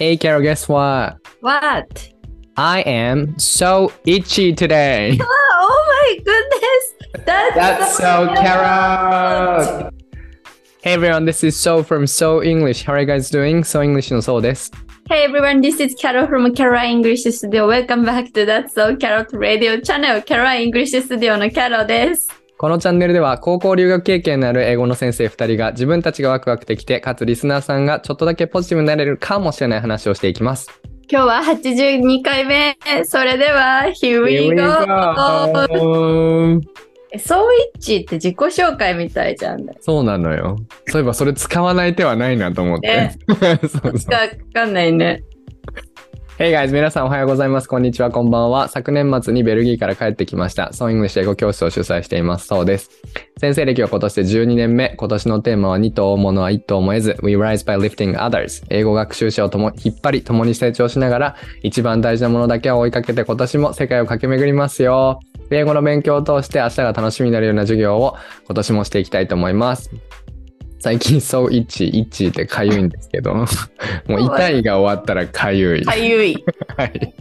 Hey, Carol, guess what? What? I am so itchy today. Oh my goodness! That's, That's so Carol! Hey everyone, this is So from So English. How are you guys doing? So English のそうです。 Hey everyone, this is Carol from Carol English Studio. Welcome back to That's So Carol Radio Channel. Carol English Studio の Carol です。 このチャンネルでは高校留学経験のある英語の先生2人が自分たちがワクワクできて、かつリスナーさんがちょっとだけポジティブになれるかもしれない話をしていきます。今日は82回目。それでは、Here we go! そういっちって自己紹介みたいじゃん。そうなのよ。そういえばそれ使わない手はないなと思って。ね そうそうわかんないね。Hey guys, 皆さんおはようございます。こんにちは、こんばんは。昨年末にベルギーから帰ってきました。ソーイングリッシュ英語教室を主催しています。そうです。先生歴は今年で12年目。今年のテーマは2兎追うものは1兎も得ず。We rise by lifting others. 英語学習者をとも引っ張り、共に成長しながら、一番大事なものだけを追いかけて今年も世界を駆け巡りますよ。英語の勉強を通して明日が楽しみになるような授業を今年もしていきたいと思います。最近、そう、イッチ、イッチってかゆいんですけど、もう痛いが終わったらかゆい。かゆい。はい。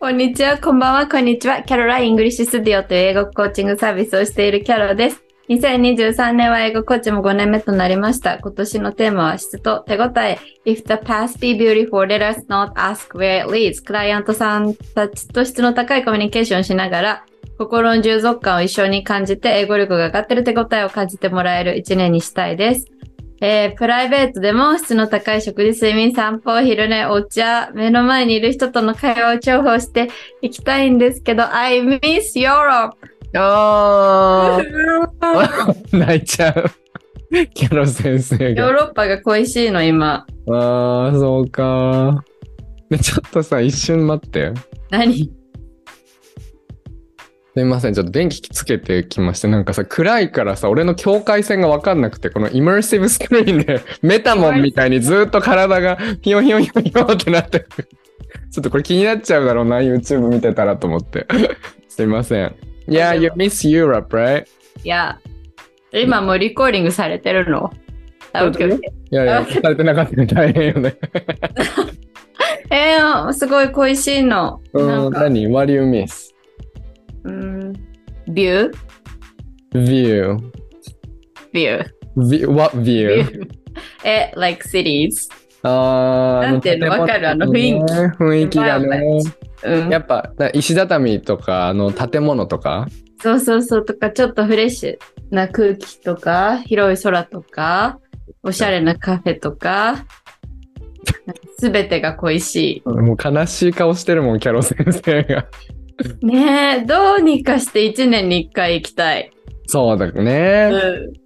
こんにちは、こんばんは、こんにちは。キャロライン・グリッシュ・スタジオという英語コーチングサービスをしているキャロです。2023年は英語コーチも5年目となりました。今年のテーマは質と手応え。If the past be beautiful, let us not ask where it leads. クライアントさんたちと質の高いコミュニケーションをしながら、心の充足感を一緒に感じて、英語力が上がってる手応えを感じてもらえる一年にしたいです。えープライベートでも質の高い食事、睡眠、散歩、昼寝、お茶、目の前にいる人との会話を重宝していきたいんですけど、I miss Europe! あー 泣いちゃう。キャロ先生ヨーが。ロッパが恋しいの、今。ああ、そうか。ねちょっとさ、一瞬待って。何？すいません、ちょっと電気つけてきまして、なんかさ、暗いからさ、俺の境界線がわかんなくて、このイマーシブスクリーンで、メタモンみたいにずっと体がヒヨヒヨヒヨヒヨってなってる。ちょっとこれ気になっちゃうだろうな、YouTube 見てたらと思って。すいません。Yeah, you miss Europe, right? いや、今もうリコーディングされてるの？いやいや、されてなかったら大変よね。えー、すごい恋しいの。うん、何 ?What do you miss? うん、ビュー View. ビュー。What ビ view? ュー。え、like cities. あーなんていうの？あわかる？あの雰囲気ね雰囲気がね。うんや。っぱな石畳とかあの建物とか？そうそうそうとか、ちょっとフレッシュな空気とか、広い空とか、おしゃれなカフェとか、すべてが恋しもう悲しい顔してるもんキャロ先生が。い。ねえ、どうにかして1年に1回行きたい。そうだうね。ん、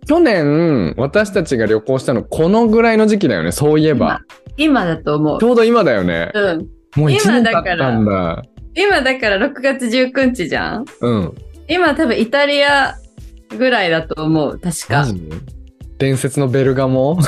去年私たちが旅行したのこのぐらいの時期だよねそういえば。今だと思うち。ょうど今だよね。うん。もう1今年経だからったんだ。今だから6月19日じゃんうん。今多分イタリアぐらいだと思う。確か。伝説のベルガモ？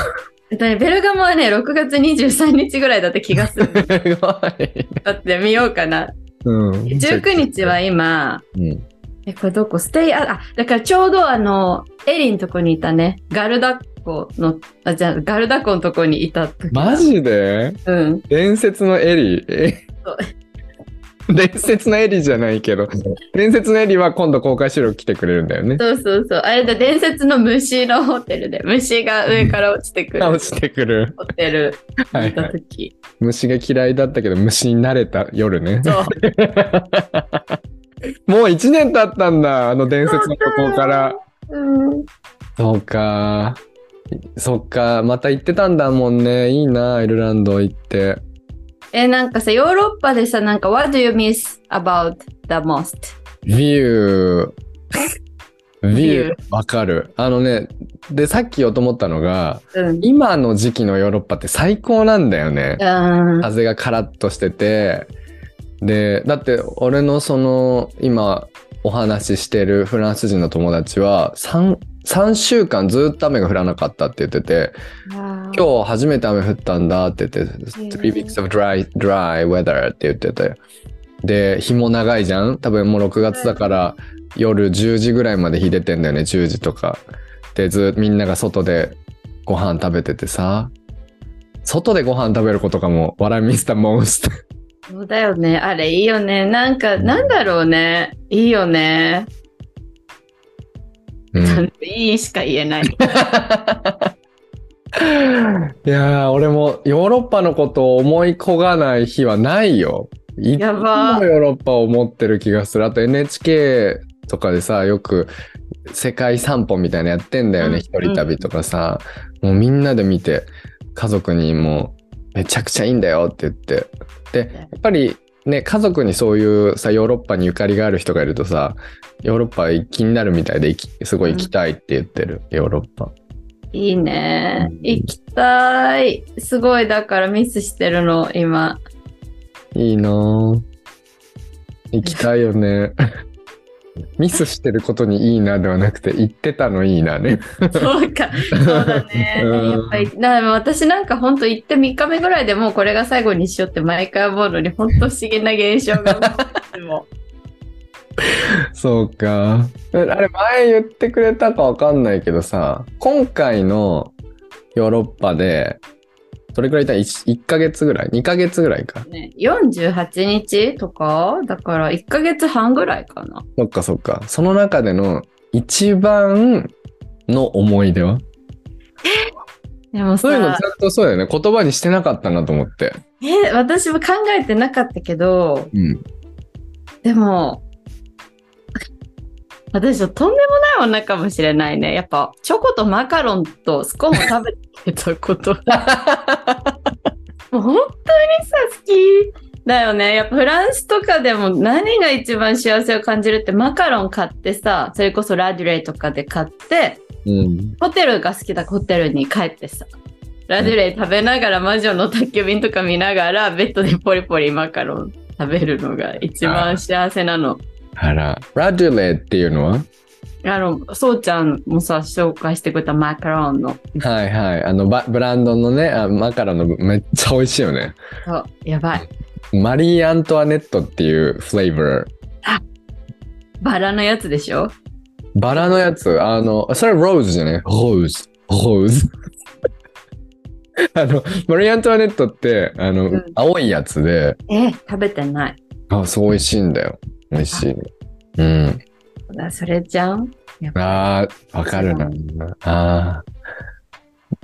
ベルガモはね、6月23日ぐらいだった気がする。すごい。だって見ようかな。うん。19日は今、うん。え、これどこ？ステイ、あ、あだからちょうどあの、エリンとこにいたね。ガルダ湖の、あ、じゃあ、ガルダ湖のとこにいた時。マジで？うん。伝説のエリえ？そう 伝説のエリじゃないけど 伝説のエリは今度公開収録来てくれるんだよね。そうそうそう。あれだ、伝説の虫のホテルで、虫が上から落ちてくる 落ちてくる。ホテルはいはい、時。虫が嫌いだったけど虫になれた夜ね。そう。もう1年経ったんだあの伝説のとこから。うん。そうか。そっかまた行ってたんだもんねいいなアイルランド行って。え、なんかさ、ヨーロッパでさ、なんか、What do you miss about the most? ビュー。ビビュューわかる。あのねでさっき言おうと思ったのがうん。今の時期のヨーロッパって最高なんだよね。うん。風がカラッとしててでだって俺のその今お話ししてるフランス人の友達は 3, 3週間ずっと雨が降らなかったって言ってて今今日初めて雨降ったんだって言ってー three weeks of dry, dry weather って言っててで日も長いじゃん？多分もう6月だから夜10時ぐらいまで日出てんだよね10時とかでずみんなが外でご飯食べててさ外でご飯食べることかも、What I miss the most. そうだよね。あれいいよね。なんか、なんだろうね。いいよね。うん、いいしか言えない。いやー、俺もヨーロッパのことを思い焦がない日はないよ。いつもヨーロッパを思ってる気がする。あと NHK とかでさ、よく世界散歩みたいなのやってんだようんね。一人旅とかさ。もうみんなで見て、家族にもめちゃくちゃいいんだよって言って。で、やっぱりね、家族にそういうさ、ヨーロッパにゆかりがある人がいるとさ、ヨーロッパ気になるみたいで行き、すごい行きたいって言ってる、ヨーロッパ。いいねうん。行きたい。すごい、だからミスしてるの、今。いいなぁ。行きたいよね。ミスしてることにいいなではなくて、行ってたのいいなね。そうか。そうだね。うんやっぱり、私なんか本当行って3日目ぐらいでもうこれが最後にしようって毎回思うのに、本当不思議な現象が起こっても。そうか。えあれ、前言ってくれたかわかんないけどさ、今回のヨーロッパで、どれくらいいた 1, 1ヶ月ぐらい ?2 ヶ月ぐらいか。ね、48日とか？だから1ヶ月半ぐらいかな。そっかそっか。その中での一番の思い出は？でもそういうのさちゃんとそうだよね。言葉にしてなかったなと思って。え、私も考えてなかったけど、うん。でも、私はとんでもない女かもしれないね。やっぱ、チョコとマカロンとスコーンを食べてたこと。もう本当にさ、好きだよね。やっぱフランスとかでも何が一番幸せを感じるってマカロン買ってさ、それこそラデュレイとかで買って、うん。ホテルが好きだホテルに帰ってさ、ラデュレイ食べながら魔女の宅急便とか見ながらベッドでポリポリマカロン食べるのが一番幸せなの。あら。ラデュレっていうのは？あの、そうちゃんもさ、紹介してくれたマカロンの。はいはい。あの、バブランドのね、あマカロンのめっちゃ美味しいよね。そう、やばい。マリー・アントワネットっていうフレーバー。バラのやつでしょ？バラのやつ、あの、それローズじゃねローズ。ローズ。あの、マリー・アントワネットって、あの、うん青いやつで、え、食べてない。あ、そう美味しいんだよ。美味しい。うん。それじゃん？ああ、わかるな。ああ。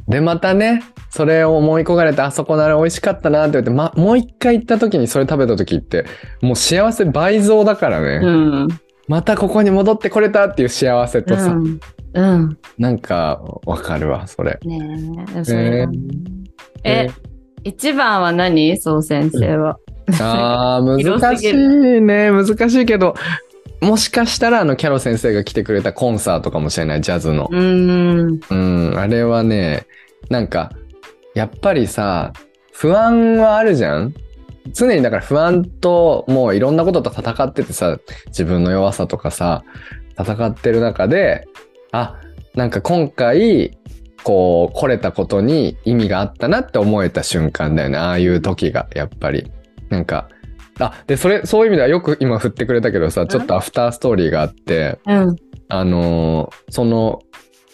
で、またね、それを思い焦がれて、あそこのあれ美味しかったなって言って、ま、もう一回行った時にそれ食べた時って、もう幸せ倍増だからね。うん。またここに戻ってこれたっていう幸せとさ、うん。うん。なんかわかるわ、それ。ねえ、それだねえ、一番は何？そう先生は。ああ、広難しいね。難しいけど、もしかしたらあのキャロ先生が来てくれたコンサートかもしれない、ジャズの。うーん。うん、あれはね、なんか、やっぱりさ、不安はあるじゃん？常にだから不安ともういろんなことと戦っててさ、自分の弱さとかさ、戦ってる中で、あ、なんか今回、こう、来れたことに意味があったなって思えた瞬間だよね。ああいう時が、やっぱり。なんか、あ、で、それ、そういう意味ではよく今振ってくれたけどさ、ちょっとアフターストーリーがあって、うん。あのーその、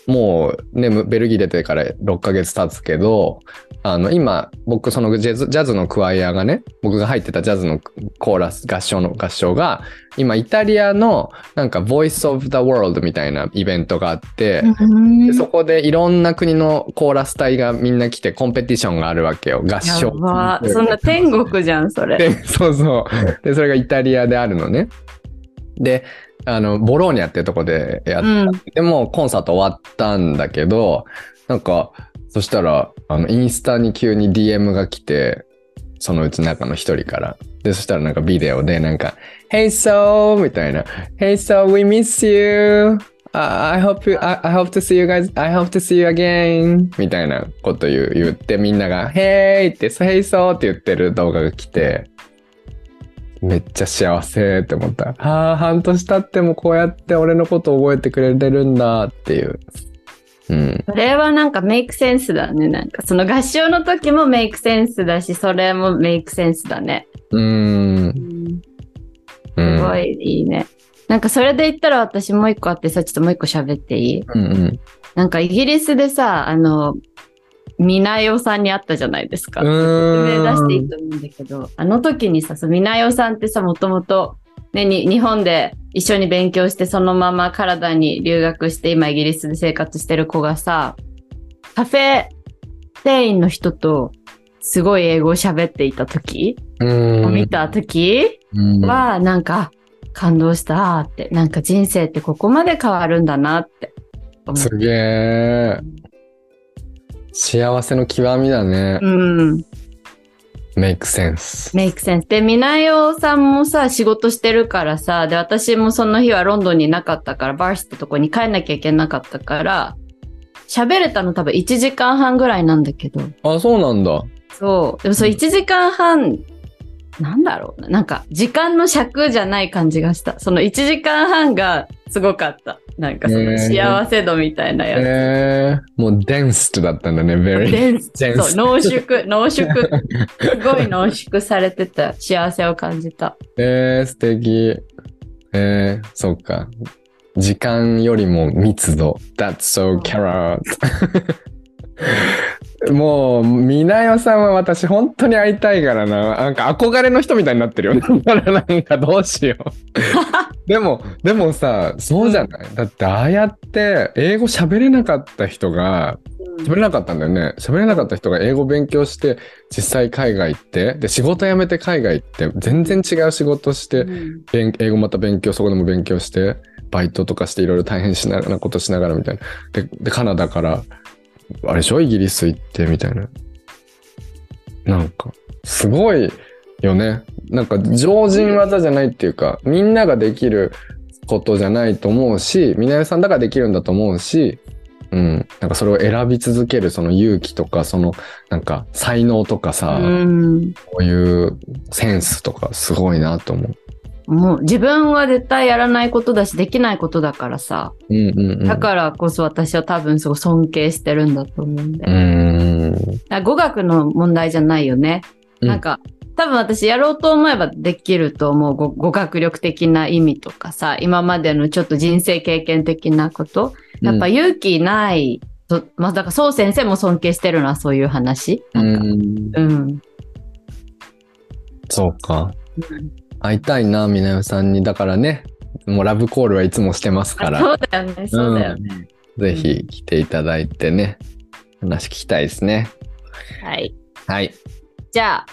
もうね、むベルギー出てから6ヶ月経つけど、あの、今、僕、そのジャズジャズのクワイアがね、僕が入ってたジャズのコーラス、合唱の合唱が、今、イタリアの、なんか、Voice of the World みたいなイベントがあって、でそこでいろんな国のコーラス隊がみんな来てコンペティションがあるわけよ。合や唱。ばそんな天国じゃん、それ。で、そうそう。で、それがイタリアであるのね。で、あの、ボローニャっていうとこでやっうん。でもコンサート終わったんだけど、なんか、そしたら、あの、インスタに急に DM が来て、そのうち中の一人から。で、そしたらなんかビデオでなんか、Hey so! みたいな。Hey so, we miss you! I I hope you, I, I hope to see you guys, I hope to see you again! みたいなこと言う言ってみんなが、Hey! って、Hey so! って言ってる動画が来て、めっちゃ幸せって思った。ああ、半年経ってもこうやって俺のこと覚えてくれてるんだっていう。うん。それはなんかメイクセンスだね。なんかその合唱の時もメイクセンスだし、それもメイクセンスだね。うーん。うんうんすごいいいね。なんかそれで言ったら私もう一個あってさ、ちょっともう一個喋っていい？うんうん。なんかイギリスでさ、あの、みなよさんに会ったじゃないですか。出していいと思うんだけど、あの時にさ、みなよさんってさ、もともと、ね、に日本で一緒に勉強して、そのままカナダに留学して、今イギリスで生活してる子がさ、カフェ店員の人と、すごい英語を喋っていた時、うん。見た時うんは、なんか、感動したって、なんか人生ってここまで変わるんだなって思すげえ。幸せの極みだね。うん。メイクセンス。メイクセンス。で、みなよさんもさ、仕事してるからさ、で、私もその日はロンドンにいなかったから、バースってとこに帰んなきゃいけなかったから、喋れたの多分1時間半ぐらいなんだけど、あ、そうなんだ。そう。でもそう1時間半、なんだろうな。なんか、時間の尺じゃない感じがした。その1時間半がすごかった。なんかその幸せ度みたいなやつ。えー、もうデンストだったんだね、very。デンスデンスそう、濃縮、濃縮。すごい濃縮されてた幸せを感じた。えー、素敵。えー、そっか。時間よりも密度。That's so carrot. もう、みなよさんは私本当に会いたいからな。なんか憧れの人みたいになってるよ。だからなんかどうしよう。でも、でもさ、そうじゃない、だってああやって英語喋れなかった人が、喋れなかったんだよね。喋れなかった人が英語勉強して、実際海外行って、で、仕事辞めて海外行って、全然違う仕事して、うん勉英語また勉強、そこでも勉強して、バイトとかしていろいろ大変しななことしながらみたいな。で、でカナダから、あれでしょ？イギリス行ってみたいな。なんか、すごいよね。なんか常人技じゃないっていうか、みんなができることじゃないと思うし、みなよさんだからできるんだと思うし、うん。なんかそれを選び続けるその勇気とか、そのなんか才能とかさ、うんこういうセンスとかすごいなと思う。もう自分は絶対やらないことだし、できないことだからさ。うんうんうん。だからこそ私は多分すごい尊敬してるんだと思うんで。うーん。語学の問題じゃないよね。うんなんか、多分私やろうと思えばできると思う語語学力的な意味とかさ、今までのちょっと人生経験的なこと。やっぱ勇気ないと、まあだからそう先生も尊敬してるのはそういう話。うなんか、ん。うん。そうか。会いたいな、みなよさんに。だからね、もうラブコールはいつもしてますから、あそうだよね、そうだよね。ぜひ来ていただいてね、話聞きたいですね。はい。はい。じゃあ、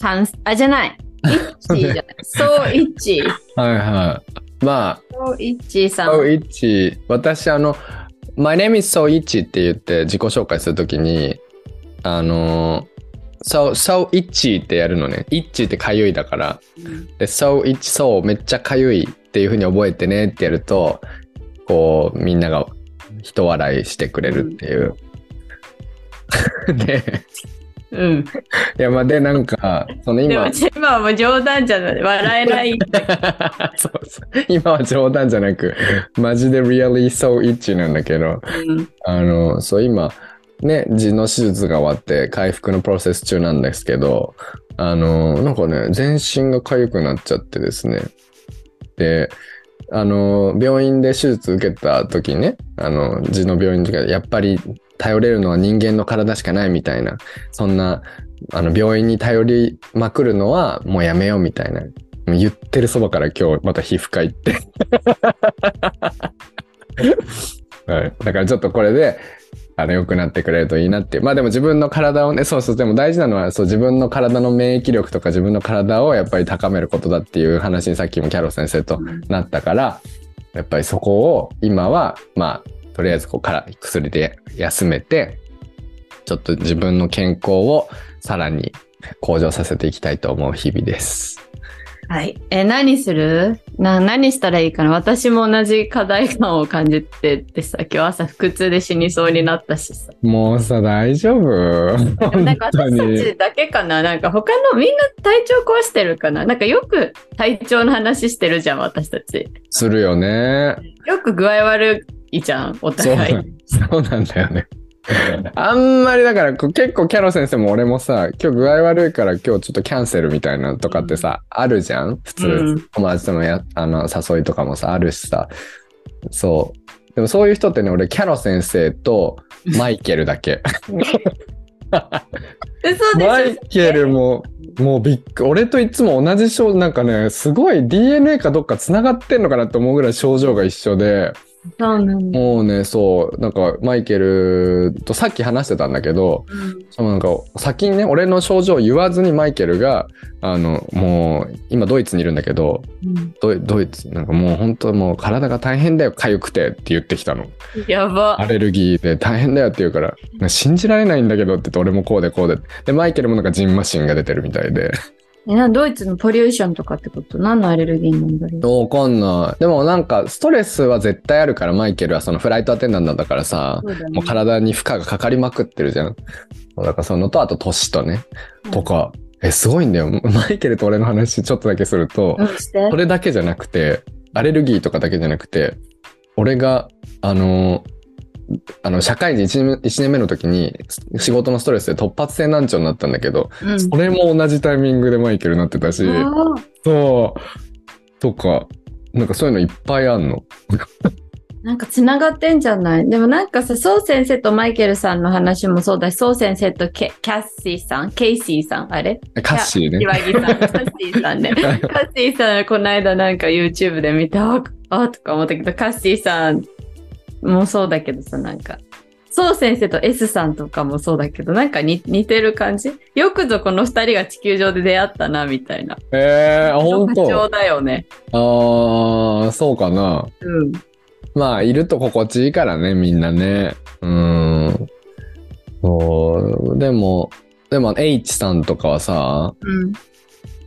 関すあ、じゃない。イッチーじゃない。そうイッチー。はいはい。まあ、そうイッチーさん。そう、イッチ、私、あの、My name is So Ichi って言って自己紹介するときに、あの、So, So Itchy ってやるのね。Itchy ってかゆいだから。で、So Itchy, So めっちゃかゆいっていう風に覚えてねってやると、こう、みんなが人笑いしてくれるっていう。で、うん。いや、まあ、で、なんか、その今でも、、今はもう冗談じゃない。笑えない。そうそう今は冗談じゃなく、マジで really so itchy なんだけど、うんあの、そう、今、ね、痔の手術が終わって回復のプロセス中なんですけど、あの、なんかね、全身が痒くなっちゃってですね。で、あの、病院で手術受けた時にね、あの、痔の病院とか、やっぱり頼れるのは人間の体しかないみたいな、そんな、あの、病院に頼りまくるのはもうやめようみたいな。言ってるそばから今日また皮膚科行って。はい。だからちょっとこれで、あの、良くなってくれるといいなっていう。まあでも自分の体をね、そうそう、でも大事なのは、そう、自分の体の免疫力とか自分の体をやっぱり高めることだっていう話にさっきもキャロ先生となったから、やっぱりそこを今は、まあ、とりあえずこうから薬で休めて、ちょっと自分の健康をさらに向上させていきたいと思う日々です。はい。え、何する？な、何したらいいかな？私も同じ課題感を感じててさ、今日朝腹痛で死にそうになったしさ。もうさ、大丈夫？なんか私たに。ちだけかな？なんか他のみんな体調壊してるかな？なんかよく体調の話してるじゃん、私たち。するよね。よく具合悪いじゃん、おそう互い。そうなんだよね。あんまりだから結構キャロ先生も俺もさ今日具合悪いから今日ちょっとキャンセルみたいなのとかってさ、あるじゃん？普通、うん。友達とのやあの誘いとかもさあるしさ。そう。でもそういう人ってね俺キャロ先生とマイケルだけ。マイケルも、もうびっく俺といつも同じ症、なんかね、すごい DNA かどっか繋がってんのかなって思うぐらい症状が一緒で。もうね、そう、なんかマイケルとさっき話してたんだけど、そのなんか先にね、俺の症状を言わずにマイケルが、あの、もう今ドイツにいるんだけど、うんドイツ、なんかもう本当もう体が大変だよ、痒くてって言ってきたの。やばア。レルギーで大変だよって言うから、信じられないんだけどって言って俺もこうでこうで。で、マイケルもなんかジンマシンが出てるみたいで。えなドイツのポリューションとかってこと？何のアレルギーなんだろう？わかんない。でもなんかストレスは絶対あるから、マイケルはそのフライトアテンダントだからさ、そうだねもう体に負荷がかかりまくってるじゃん。だからそのと、あと年とね、とか、え、すごいんだよ。マイケルと俺の話ちょっとだけすると、そ。れだけじゃなくて、アレルギーとかだけじゃなくて、俺が、あの、あの、社会人 1, 年1年目の時に仕事のストレスで突発性難聴になったんだけど、うん。それも同じタイミングでマイケルになってたし、そう、とか、なんかそういうのいっぱいあんの。なんか繋がってんじゃない？でもなんかさ、ソウ先生とマイケルさんの話もそうだし、ソウ先生とケキャッシーさん、ケイシーさん、あれ？カッシーね。岩木さん、カッシーさんね。カッシーさん、この間なんか YouTube で見て、ああとか思ったけど、カッシーさんもそうだけどさ、なんか、ソウ先生と S さんとかもそうだけど、なんか似似てる感じ？よくぞこの二人が地球上で出会ったな、みたいな。えー、あ、本当？だよね。あー、そうかな。うん。まあ、いると心地いいからね、みんなね。うーん。そう、でも、でも、H さんとかはさ、うん。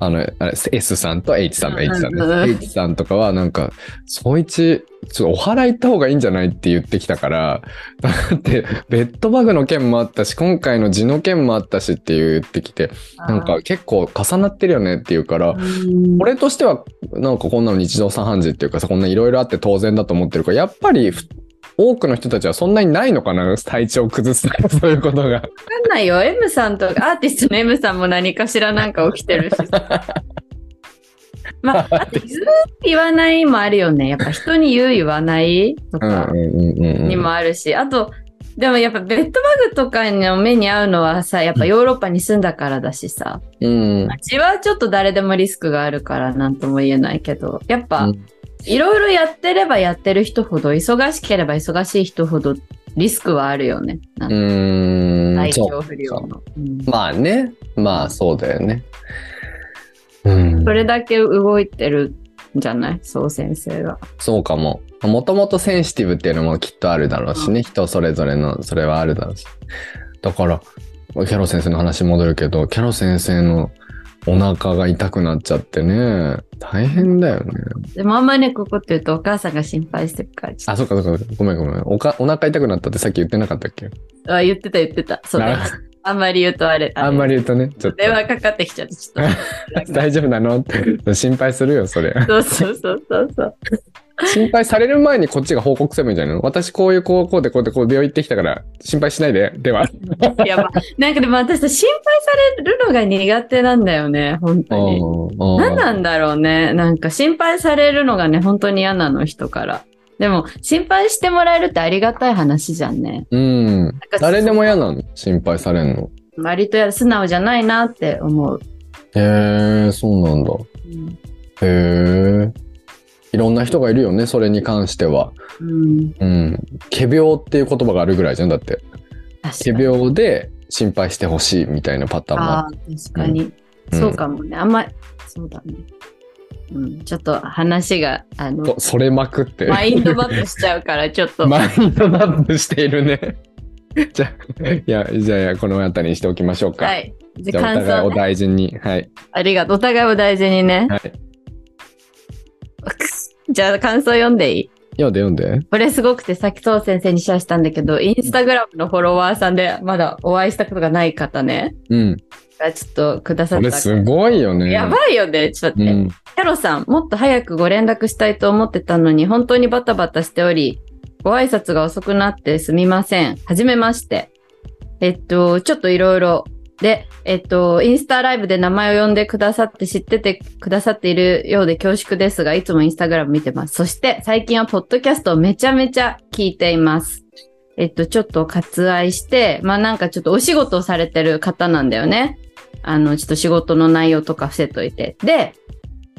あの、あれ、S さんと H さんの H さんうんうんうんね。H さんとかは、なんか、そいつ、ちょっとお払い行った方がいいんじゃないって言ってきたから、だって、ベッドバグの件もあったし、今回の痔の件もあったしって言ってきて、なんか結構重なってるよねって言うから、うん、俺としては、なんかこんなの日常茶飯事っていうかさ、こんないろいろあって当然だと思ってるから、やっぱりふ多くの人たちはそんなにないのかな？体調崩すとか そういうことが。わかんないよ。M さんとか、アーティストの M さんも何かしらなんか起きてるしさ。まあ、あと言う言わないもあるよね。やっぱ人に言う言わないとうんか。にもあるし、あと、でもやっぱベッドバグとかの目に遭うのはさ、やっぱヨーロッパに住んだからだしさ。うん。血はちょっと誰でもリスクがあるからなんとも言えないけど、やっぱ、うんいろいろやってればやってる人ほど、忙しければ忙しい人ほどリスクはあるよね。うーん。体調不良の。うんまあね。まあそうだよね。うんそ。れだけ動いてるんじゃない？そう先生が。そうかも。もともとセンシティブっていうのもきっとあるだろうしね。人それぞれの、それはあるだろうし。だから、キャロ先生の話戻るけど、キャロ先生のお腹が痛くなっちゃってね。大変だよね。でもあんまりね、ここって言うとお母さんが心配してるから。あ、そっかそっか。ごめんごめん。おかお腹痛くなったってさっき言ってなかったっけ？とあ言ってた言ってた。そうだあんまり言うとあれ。あんまり。り言うとね、ちょっと。電話かかってきちゃって、ちょっと。大丈夫なの？って心配するよ、それ。そうそうそうそうそう。心配される前にこっちが報告すればいいんじゃないの？私こういうこうこうでこうでこう病院行ってきたから心配しないで。では。やば。なんかでも私さ、心配されるのが苦手なんだよね、本当に。何なんだろうね。なんか心配されるのがね、本当に嫌なの、人から。でも、心配してもらえるってありがたい話じゃんね。うん。誰でも嫌なの？心配されんの？割とや素直じゃないなって思う。へえ、そうなんだ。うんへえ。いろんな人がいるよね、それに関しては。うん。うん。仮病っていう言葉があるぐらいじゃん、だって。仮。病で心配してほしいみたいなパターンもあああ、確かに。うんそうかもね。あんまり、そうだね。うん。ちょっと話が、あのる。、そそれまくって。マインドマップしちゃうから、ちょっと。マインドマップしているね。じゃあ、いや、じゃあ、この辺りにしておきましょうか。はい。じじゃあ、お互いお想、ね。大事に。はい。ありがとう。お互いを大事にね。はい。じゃあ感想読んでいい？読んで読んで。これすごくて、さっきそう先生にシェアしたんだけど、インスタグラムのフォロワーさんでまだお会いしたことがない方ね。うん。がちょっとくださった。これすごいよね。やばいよね。ちょっと待って。うん。キャロさん、もっと早くご連絡したいと思ってたのに、本当にバタバタしており、ご挨拶が遅くなってすみません。はじめまして。えっと、ちょっといろいろ。で、えっと、インスタライブで名前を呼んでくださって知っててくださっているようで恐縮ですが、いつもインスタグラム見てます。そして、最近はポッドキャストをめちゃめちゃ聞いています。えっと、ちょっと割愛して、まあなんかちょっとお仕事をされてる方なんだよね。あの、ちょっと仕事の内容とか伏せといて。で、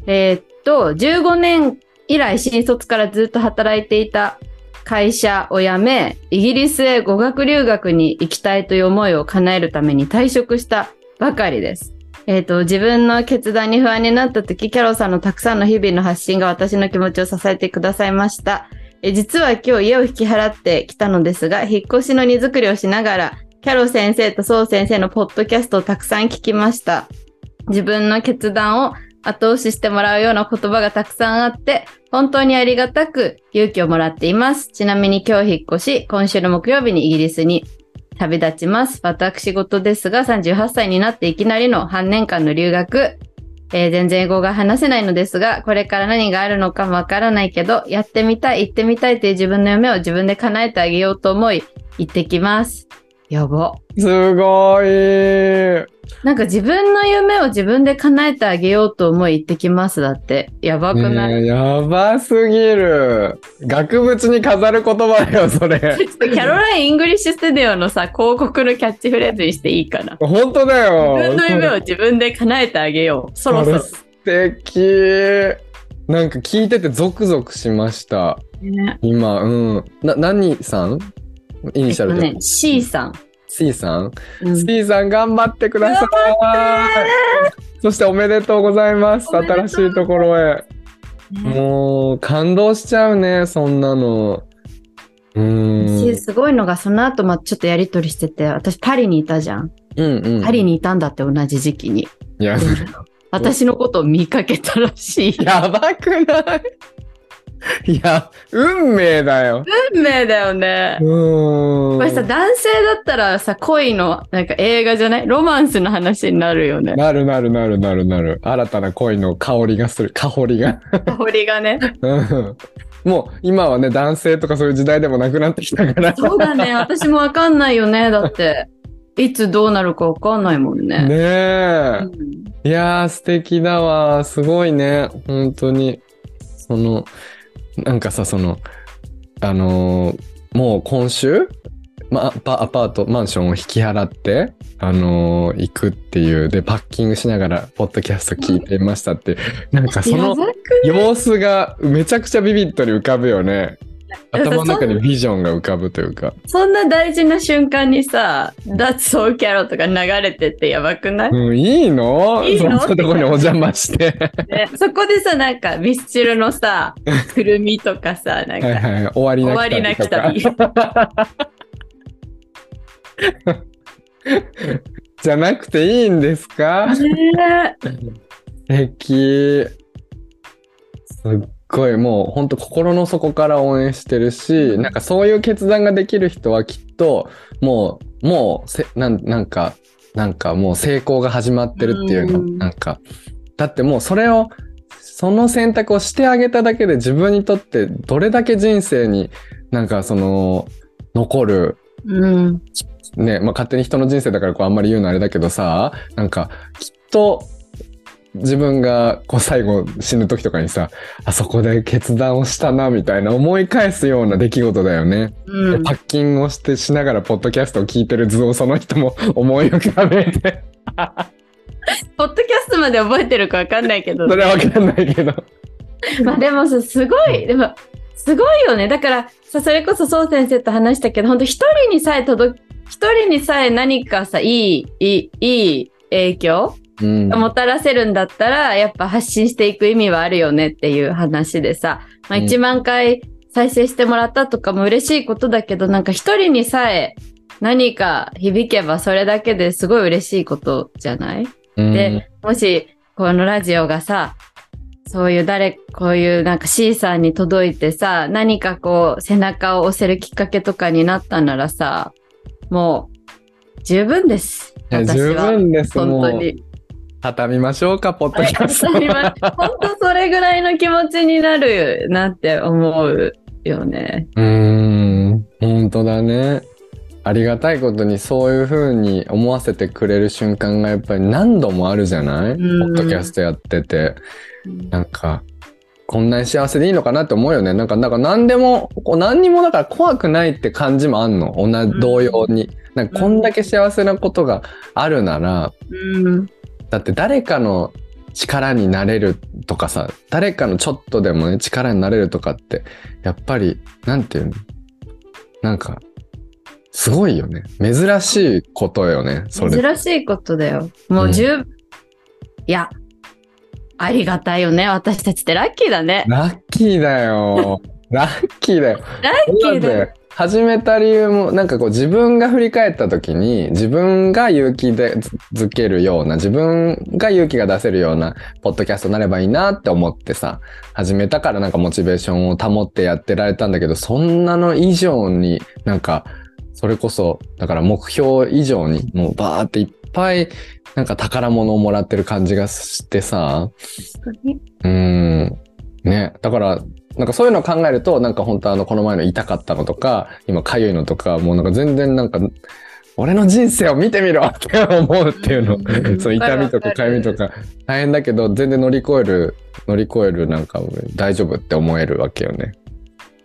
えっと、15年以来新卒からずっと働いていた会社を辞め、イギリスへ語学留学に行きたいという思いを叶えるために退職したばかりです。えっ、と、自分の決断に不安になった時、キャロさんのたくさんの日々の発信が私の気持ちを支えてくださいました。え実は今日家を引き払ってきたのですが、引っ越しの荷造りをしながら、キャロ先生とソウ先生のポッドキャストをたくさん聞きました。自分の決断を後押ししてもらうような言葉がたくさんあって、本当にありがたく勇気をもらっています。ちなみに今日引っ越し、今週の木曜日にイギリスに旅立ちます。私事ですが、38歳になっていきなりの半年間の留学。えー全然英語が話せないのですが、これから何があるのかもわからないけど、やってみたい、行ってみたいという自分の夢を自分で叶えてあげようと思い、行ってきます。やば。すごい。なんか自分の夢を自分で叶えてあげようと思い行ってきますだって。やばくない、ねえやばすぎる。額縁に飾る言葉だよ、それ。キャロライン・ English Studio のさ、広告のキャッチフレーズにしていいかな？本当だよ。自分の夢を自分で叶えてあげよう。そろそろ。素敵。なんか聞いててゾクゾクしました。ね今、うん。な、何さん？イニシャルで。えっとね、C さん。C さん、うん ?C さん頑張ってください。そしておめでとうございます。新しいところへ。もう、感動しちゃうね、そんなの。うん。すごいのが、その後まちょっとやりとりしてて、私パリにいたじゃん。うんうん。パリにいたんだって同じ時期に。いや、私のことを見かけたらしい。やばくない？いや、運命だよ。運命だよねう。ーん。これさ、男性だったらさ、恋の、なんか映画じゃない？ロマンスの話になるよね。なるなるなるなるなる。新たな恋の香りがする。香りが。香りがね。うんもう今はね、男性とかそういう時代でもなくなってきたから。そうだね。私もわかんないよね。だって、いつどうなるかわかんないもんね。ねえ。うんいやー、素敵だわ。すごいね。本当に。その、なんかさ、その、あのーもう今週、ま、アパアパート、マンションを引き払って、あのー行くっていう、で、パッキングしながら、ポッドキャスト聞いていましたって、なんかその様子がめちゃくちゃビビッドに浮かぶよね。頭の中にビジョンが浮かぶというか。そんな大事な瞬間にさ、That's so Carol とか流れてってやばくない、うん、いいの？いいの？そんなとこにお邪魔して。ね、そこでさ、なんかミスチルのさ、くるみとかさ、なんか、はいはい、終わりなき終わりなき旅。じゃなくていいんですか？ね。素敵。すっごいもう本当心の底から応援してるし、なんかそういう決断ができる人はきっともう、もうせなんなんか、なんかもう成功が始まってるっていうの、うん。なんか、だってもうそれを、その選択をしてあげただけで自分にとってどれだけ人生になんかその残るうん。ね、まあ、勝手に人の人生だからこうあんまり言うのあれだけどさ、なんか、きっと、自分がこう最後死ぬ時とかにさ、あそこで決断をしたな、みたいな思い返すような出来事だよね。うん。パッキングをしてしながらポッドキャストを聞いてる図をその人も 思い浮かべて、ポッドキャストまで覚えてるかわかんないけどそ、れはわかんないけど。まあでもさ、すごい、でも、すごいよね。だから、さ、それこそそう先生と話したけど、本当一人にさえ届く、一人にさえ何かさ、いい、いい、いい影響うん。もたらせるんだったら、やっぱ発信していく意味はあるよねっていう話でさ、まあ、うん1万回再生してもらったとかも嬉しいことだけど、なんか一人にさえ何か響けばそれだけですごい嬉しいことじゃない？うんで、もし、このラジオがさ、そういう誰、こういうなんか C さんに届いてさ、何かこう背中を押せるきっかけとかになったならさ、もう十分です。十は。分です。本当に。畳みましょうか、ポッドキャスト。本当それぐらいの気持ちになるなって思うよね。うーん、本当だね。ありがたいことにそういう風に思わせてくれる瞬間がやっぱり何度もあるじゃない？ポうんッドキャストやってて。なんか、こんなに幸せでいいのかなって思うよね。なんか、なんか何でも、こう何にもだから怖くないって感じもあんの？同じ、同様に。なんかこんだけ幸せなことがあるなら、うん。だって誰かの力になれるとかさ、誰かのちょっとでもね、力になれるとかって、やっぱり、なんていうの？なんか、すごいよね。珍しいことよね、それ。珍しいことだよ。もう十、いや、ありがたいよね。私たちってラッキーだね。ラッキーだよ。ラッキーだよ。ラッキーだよ。始めた理由も、なんかこう自分が振り返った時に、自分が勇気でづけるような、自分が勇気が出せるような、ポッドキャストになればいいなって思ってさ、始めたからなんかモチベーションを保ってやってられたんだけど、そんなの以上になんか、それこそ、だから目標以上に、もうバーっていっぱい、なんか宝物をもらってる感じがしてさ、うーん。ね。だから、なんかそういうのを考えると、なんか本当あの、この前の痛かったのとか、今痒いのとか、もうなんか全然なんか、俺の人生を見てみろって思うっていうの。うんその痛みとか痒みとか大変だけど、全然乗り越える、乗り越えるなんか大丈夫って思えるわけよね。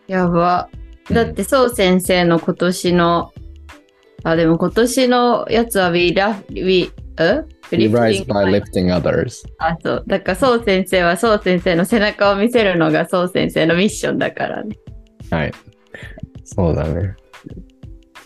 やば。だって、そう先生の今年の、あ、でも今年のやつは We Love, We, え？We rise by lifting others. あ、そう。だから、そう先生は、そう先生の背中を見せるのが、そう先生のミッションだからね。はい。そうだね。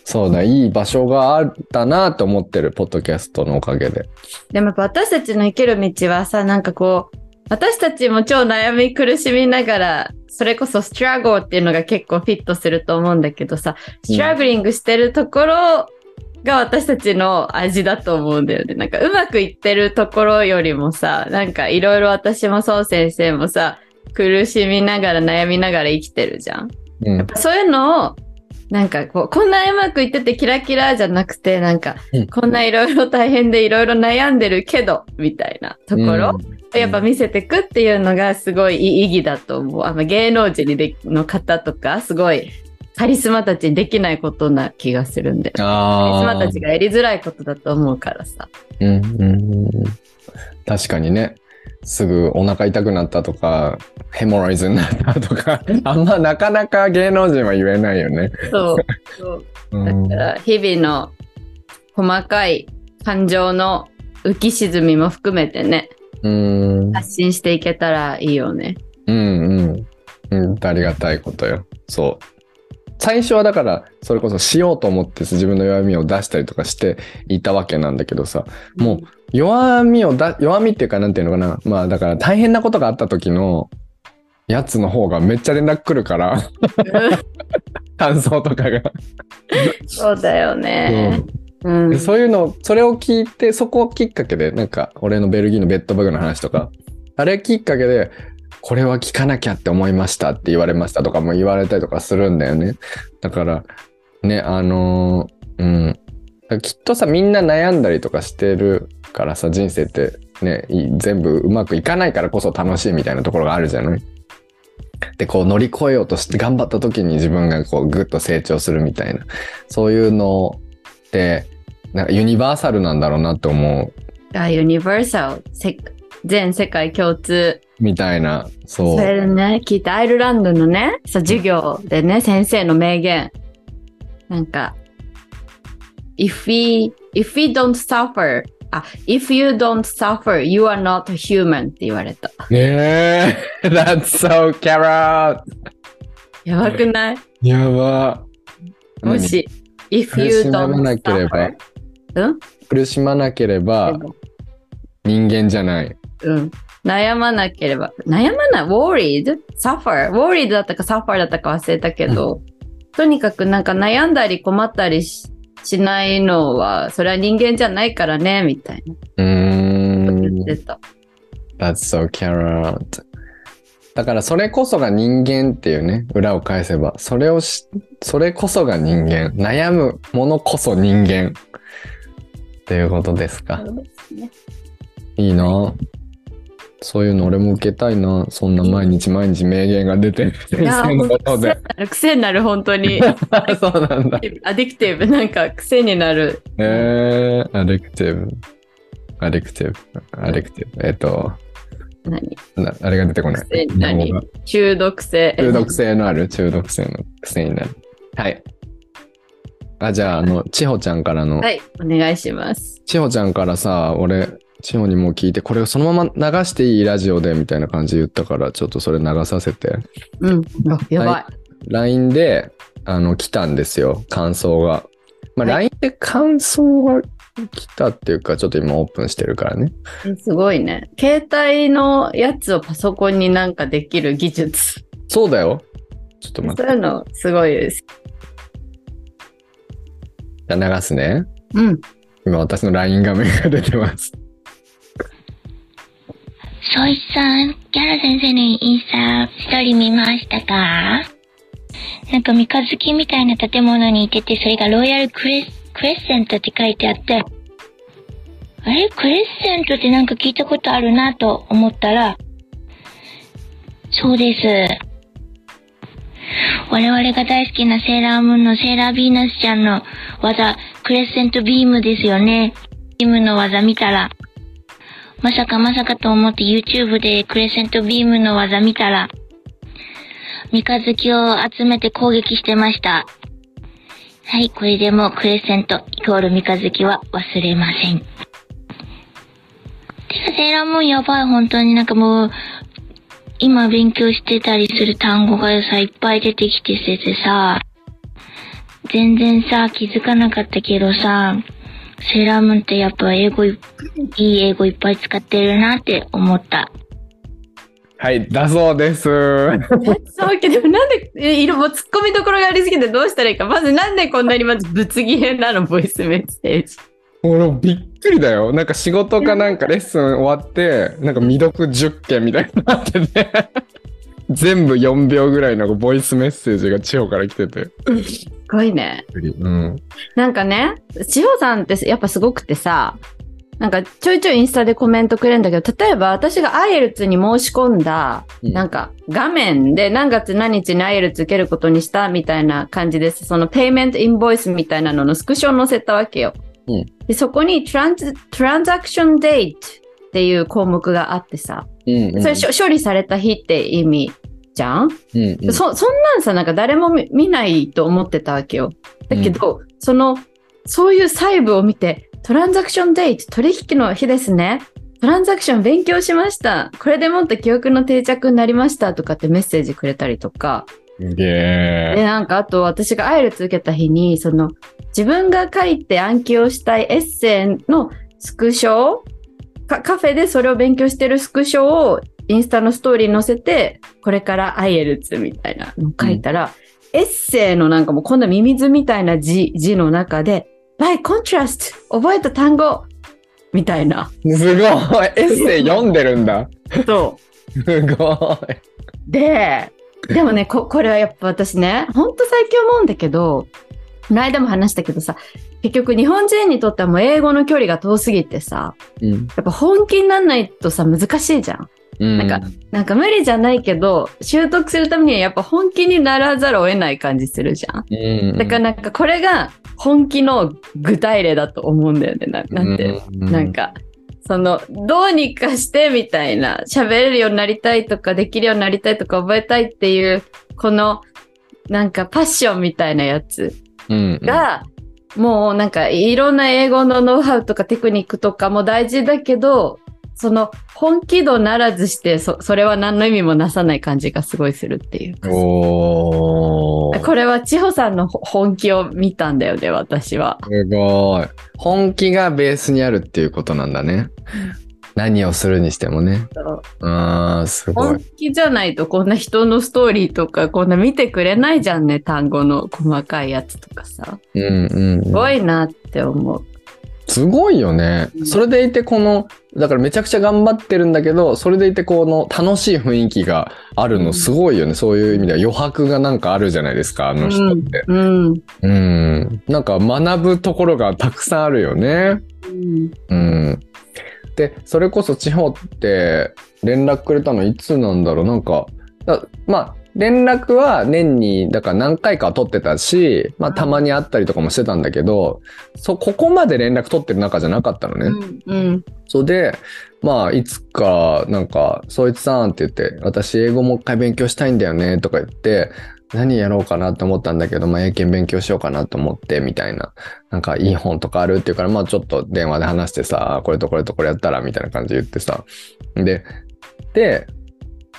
そうだ、いい場所があったなと思ってる、ポッドキャストのおかげで。でもやっぱ私たちの生きる道はさ、なんかこう、私たちも超悩み苦しみながら、それこそストラゴっていうのが結構フィットすると思うんだけどさ、ストラグリングしてるところが私たちの味だと思うんだよね。なんかうまくいってるところよりもさ、なんかいろいろ私もそう先生もさ、苦しみながら悩みながら生きてるじゃん。うん。そういうのを、なんかこう、こんなうまくいっててキラキラじゃなくて、なんかうん、こんないろいろ大変でいろいろ悩んでるけど、みたいなところうやっぱ見せてくっていうのがすごい意義だと思う。あの芸能人にでの方とか、すごいカリスマたちにできないことな気がするんで。カリスマたちがやりづらいことだと思うからさ。うんうんうん確かにね。すぐお腹痛くなったとか、ヘモロイズになったとか、あんまなかなか芸能人は言えないよね。そう。そううんだから日々の細かい感情の浮き沈みも含めてね、うん。発信していけたらいいよね。うんうん。うん、ありがたいことよ。そう。最初はだから、それこそしようと思って自分の弱みを出したりとかしていたわけなんだけどさ、もう弱みをだ、弱みっていうかなんていうのかな。まあだから大変なことがあった時のやつの方がめっちゃ連絡来るから、感想とかが。そうだよね。うん。でそういうの、それを聞いて、そこをきっかけで、なんか、俺のベルギーのベッドバグの話とか、あれきっかけで、これは聞かなきゃって思いましたって言われましたとかも言われたりとかするんだよね。だから、ね、あのうん。きっとさ、みんな悩んだりとかしてるからさ、人生ってね、全部うまくいかないからこそ楽しいみたいなところがあるじゃない？で、こう乗り越えようとして頑張った時に自分がこうぐっと成長するみたいな、そういうのって、なんかユニバーサルなんだろうなって思うあユニバーサル、全世界共通。みたいな、そ。そうれね、聞いたアイルランドのね、さ授業でね、先生の名言。なんか、if we, if we don't suffer, あ、if you don't suffer, you are not human って言われた。ねえ、That's so carrot! やばくない？やば。もし、if 苦 you don't suffer. うん？苦しまなければ人間じゃない。うん。悩まなければ。悩まない ?worried? suffer? worried だったか suffer だったか忘れたけど、とにかくなんか悩んだり困ったりししないのは、それは人間じゃないからね、みたいなうん。言ってた。That's so carrot. だからそれこそが人間っていうね、裏を返せば、それをし、それこそが人間。悩むものこそ人間。っていうことですか。そうですねいいなそういうの俺も受けたいなそんな毎日毎日名言が出てる先いや 生のことで。癖になる、本当に。そうなんだ。 addictive、なんか癖になる。えー、 addictive。addictive。addictive。えっと、何？なあれが出てこない。え何中毒性。中毒性のある中毒性の癖になる。はい。あ、じゃあ、あの、千穂ちゃんからの、はい、お願いします。千穂ちゃんからさ、俺、千穂にもう聞いて、これそのまま流していいラジオでみたいな感じで言ったから、ちょっとそれ流させて。うん。あやばい。は LINE で、あの、来たんですよ、感想が。まあ、はい LINE で感想が来たっていうか、ちょっと今オープンしてるからね。えすごいね。携帯のやつをパソコンになんかできる技術。そうだよ。ちょっと待って。そういうのすごいです。じゃあ流すね。うん。今私の LINE 画面が出てます。ソイさん、キャラ先生のインスタ、ストーリー見ましたか？なんか三日月みたいな建物にいてて、それがロイヤルクレクレッセントって書いてあって、あれ？クレッセントってなんか聞いたことあるなと思ったら、そうです。我々が大好きなセーラームーンのセーラービーナスちゃんの技、クレッセントビームですよね。ビームの技見たら、まさかまさかと思って YouTube でクレセントビームの技見たら、三日月を集めて攻撃してました。はい、これでもクレセントイコール三日月は忘れません。てか、セーラームーンやばい、本当になんかもう、今勉強してたりする単語がさ、いっぱい出てきててさ、全然さ、気づかなかったけどさ、セーラームーンってやっぱ英語い、いい英語いっぱい使ってるなって思った。はい、だそうです。そうけど、なんで、えいろもう突っ込みどころがありすぎてどうしたらいいか。まずなんでこんなにまずぶつ切れなの、ボイスメッセージ。俺びっくりだよ。なんか仕事かなんかレッスン終わって、なんか未読10件みたいになってて、全部4秒ぐらいのボイスメッセージが千穂から来てて。すごいね。うん。なんかね、千穂さんってやっぱすごくてさ、なんかちょいちょいインスタでコメントくれるんだけど、例えば私がアイエルツに申し込んだ、うんなんか画面で何月何日にアイエルツ受けることにしたみたいな感じです。そのペイメントインボイスみたいなののスクショを載せたわけよ。うんでそこにトランズトランザクションデートっていう項目があってさ、うん、うん。それ処理された日って意味じゃん？うん、うん。そそんなんさ、なんか誰も見見ないと思ってたわけよ。だけど、その、そういう細部を見て、トランザクションデイト、取引の日ですね。トランザクション勉強しました。これでもって記憶の定着になりましたとかってメッセージくれたりとか。で、え。なんかあと私がアイルツ受けた日に、その、自分が書いて暗記をしたいエッセイのスクショかカフェでそれを勉強してるスクショをインスタのストーリーに載せて、これからアイエルツみたいなのを書いたら、エッセイのなんかもうこんなミミズみたいな字字の中で、by contrast 覚えた単語みたいな。すごい。エッセイ読んでるんだ。そう。すごい。で、でもね、ここれはやっぱ私ね、ほんと最近思うんだけど、この間も話したけどさ、結局日本人にとってはもう英語の距離が遠すぎてさ、うん。やっぱ本気になんないとさ、難しいじゃん。うん。なんかなんか無理じゃないけど、習得するためにはやっぱ本気にならざるを得ない感じするじゃん。うん、だからなんかこれが本気の具体例だと思うんだよね。ななんて、うなん、か、その、どうにかしてみたいな、喋れるようになりたいとか、できるようになりたいとか、覚えたいっていう、この、なんかパッションみたいなやつうん、が、もうなんかいろんな英語のノウハウとかテクニックとかも大事だけど、その本気度ならずしてそ、それは何の意味もなさない感じがすごいするっていうか。おー。これは千穂さんのほ本気を見たんだよね、私は。すごい。本気がベースにあるっていうことなんだね。何をするにしてもね。あー、すご本い。気じゃないとこんな人のストーリーとかこんな見てくれないじゃんね単語の細かいやつとかさうんうん、すごいなって思うすごいよねう。んそれでいてこの、だからめちゃくちゃ頑張ってるんだけど、それでいてこの楽しい雰囲気があるのすごいよね。そういう意味では余白がなんかあるじゃないですか、あの人って。うん、うん。なんか学ぶところがたくさんあるよね。うん、うん。で、それこそ地方って連絡くれたのいつなんだろうなんか、だまあ、連絡は年に、だから何回かは取ってたし、まあたまに会ったりとかもしてたんだけど、そ、ここまで連絡取ってる仲じゃなかったのね。うん。うん。そうで、まあ、いつか、なんか、そいつさんって言って、私英語もう一回勉強したいんだよね、とか言って、何やろうかなって思ったんだけど、まあ、英検勉強しようかなと思って、みたいな。なんか、いい本とかあるって言うから、まあ、ちょっと電話で話してさ、これとこれとこれやったら、みたいな感じで言ってさ。で、で、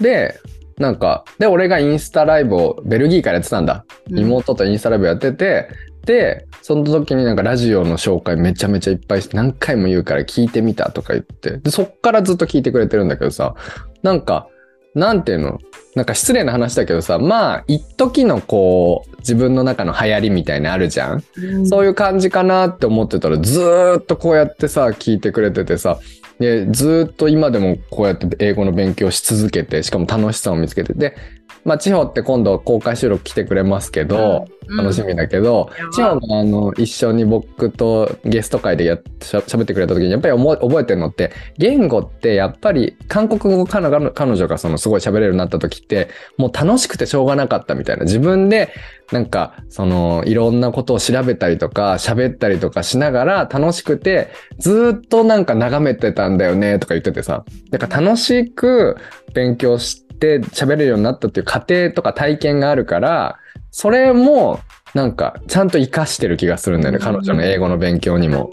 で、なんか、で、俺がインスタライブをベルギーからやってたんだ。妹とインスタライブやってて、で、その時になんかラジオの紹介めちゃめちゃいっぱいして何回も言うから聞いてみたとか言って、で、そっからずっと聞いてくれてるんだけどさ、なんか、なんていうの？なんか失礼な話だけどさ、まあ、一時のこう、自分の中の流行りみたいなのあるじゃん？うん。そういう感じかなって思ってたら、ずーっとこうやってさ、聞いてくれててさ、で、ずーっと今でもこうやって英語の勉強し続けて、しかも楽しさを見つけて、で、まあ、地方って今度公開収録来てくれますけど、うん楽しみだけど、地方もあの、一緒に僕とゲスト会でやっしゃ喋ってくれた時に、やっぱり覚えてるのって、言語ってやっぱり韓国語彼女彼女がそのすごい喋れるようになった時って、もう楽しくてしょうがなかったみたいな。自分でなんか、その、いろんなことを調べたりとか、喋ったりとかしながら楽しくて、ずーっとなんか眺めてたんだよね、とか言っててさ。だから楽しく勉強して喋れるようになったっていう過程とか体験があるから、それも、なんか、ちゃんと活かしてる気がするんだよね、彼女の英語の勉強にも。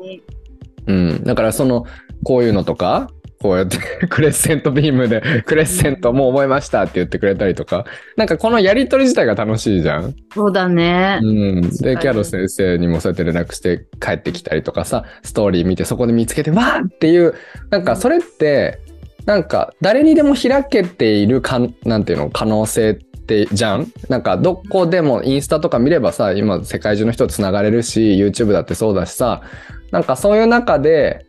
うん。だからその、こういうのとか、こうやって クレッセントビームで、クレッセントもう覚えましたって言ってくれたりとか、なんかこのやりとり自体が楽しいじゃん。そうだねう。ん。で、キャロ先生にもそうやって連絡して帰ってきたりとかさ、ストーリー見てそこで見つけて、わーっていう、なんかそれって、なんか誰にでも開けているかん、なんていうの、可能性って、じゃん？なんかどこでもインスタとか見ればさ、今世界中の人と繋がれるし、YouTube だってそうだしさ、なんかそういう中で、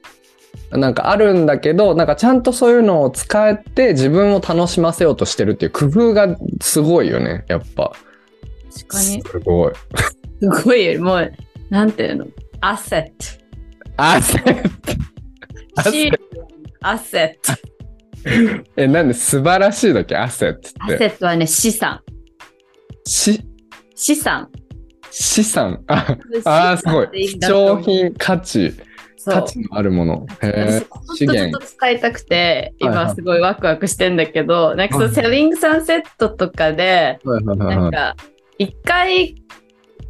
なんかあるんだけど、なんかちゃんとそういうのを使って自分を楽しませようとしてるっていう工夫がすごいよね、やっぱ。確かに。すごい。すごい、もう、なんていうの？アセット。アセットアセット。え、なんで素晴らしいだっけアセットアって。セットはね、資産。し、資産。資産？あ、あーすごい。貴重品、価値、価値のあるもの。へ私、本当ずっと使いたくて、はいはい今すごいワクワクしてんだけど、なんかそのはいセリングサンセットとかで、はいはい。なんか、一回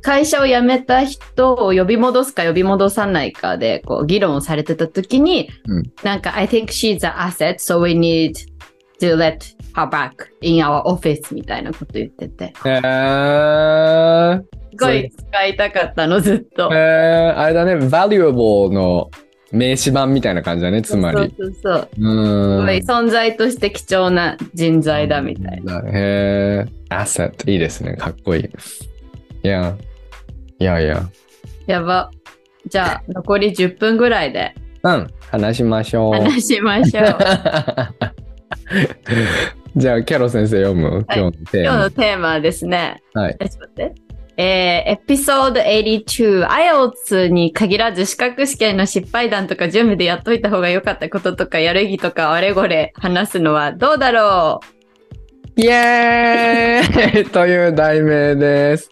会社を辞めた人を呼び戻すか呼び戻さないかで、こう、議論をされてた時に、うんなんか、I think she's an asset, so we need to let her back in our office みたいなこと言ってて、へー。すごい使いたかったの、ずっと。えー、あれだね、valuable の名詞版みたいな感じだね、つまり。そうそうそう。うーん。存在として貴重な人材だみたいな。な。へー。asset。いいですね。かっこいい。いや。いやいや。やば。じゃあ、残り10分ぐらいでうん。話しましょう。話しましょう。じゃあ、キャロ先生読む、今日のテーマ今日の。テーマはですね、はい。えちょっと待って。えーエピソード82、IELTS に限らず資格試験の失敗談とか準備でやっといた方が良かったこととかやる意義とかあれこれ話すのはどうだろイエーイ という題名です。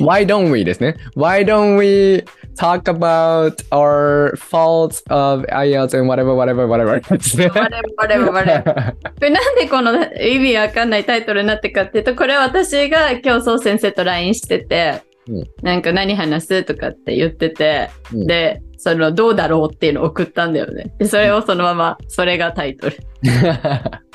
Why don't we ですね。Why don't we talk about our faults of IELTS and whatever, whatever, whatever ですねう。我々我々我々これなんでこの意味わかんないタイトルになってかっていうと、これは私が今日そう先生と LINE してて、うんなんか何話すとかって言ってて、うんで、そのどうだろうっていうのを送ったんだよね。で、それをそのまま、それがタイトル。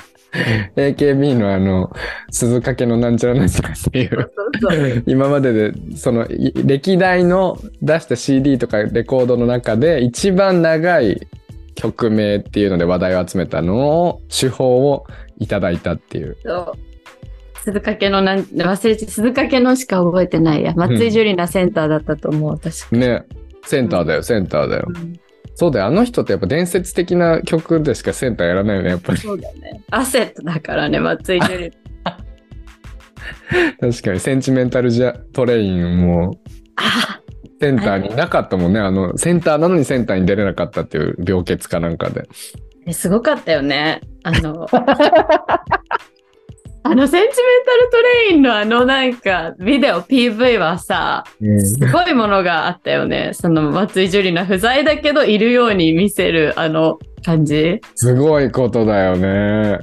AKB のあの、鈴掛のなんちゃらなんちゃらっていう。今まででそのい歴代の出した CD とかレコードの中で一番長い曲名っていうので話題を集めたのを手法をいただいたっていう。そう。鈴掛のなん、忘れて、鈴掛のしか覚えてないや。松井樹里奈センターだったと思う、私。ねセンターだよセンターだよ。うんそうだよあの人ってやっぱ伝説的な曲でしかセンターやらないよねやっぱり。そうだね。アセットだからね、松井樹里。確かにセンチメンタルジャトレインもあセンターにいなかったもんねあのセンターなのにセンターに出れなかったっていう病欠かなんかで。あ、すごかったよね。あの、あの、センチメンタルトレインのあのなんか、ビデオ PV はさ、すごいものがあったよね。その、松井珠理奈不在だけど、いるように見せる、あの感じ。すごいことだよね。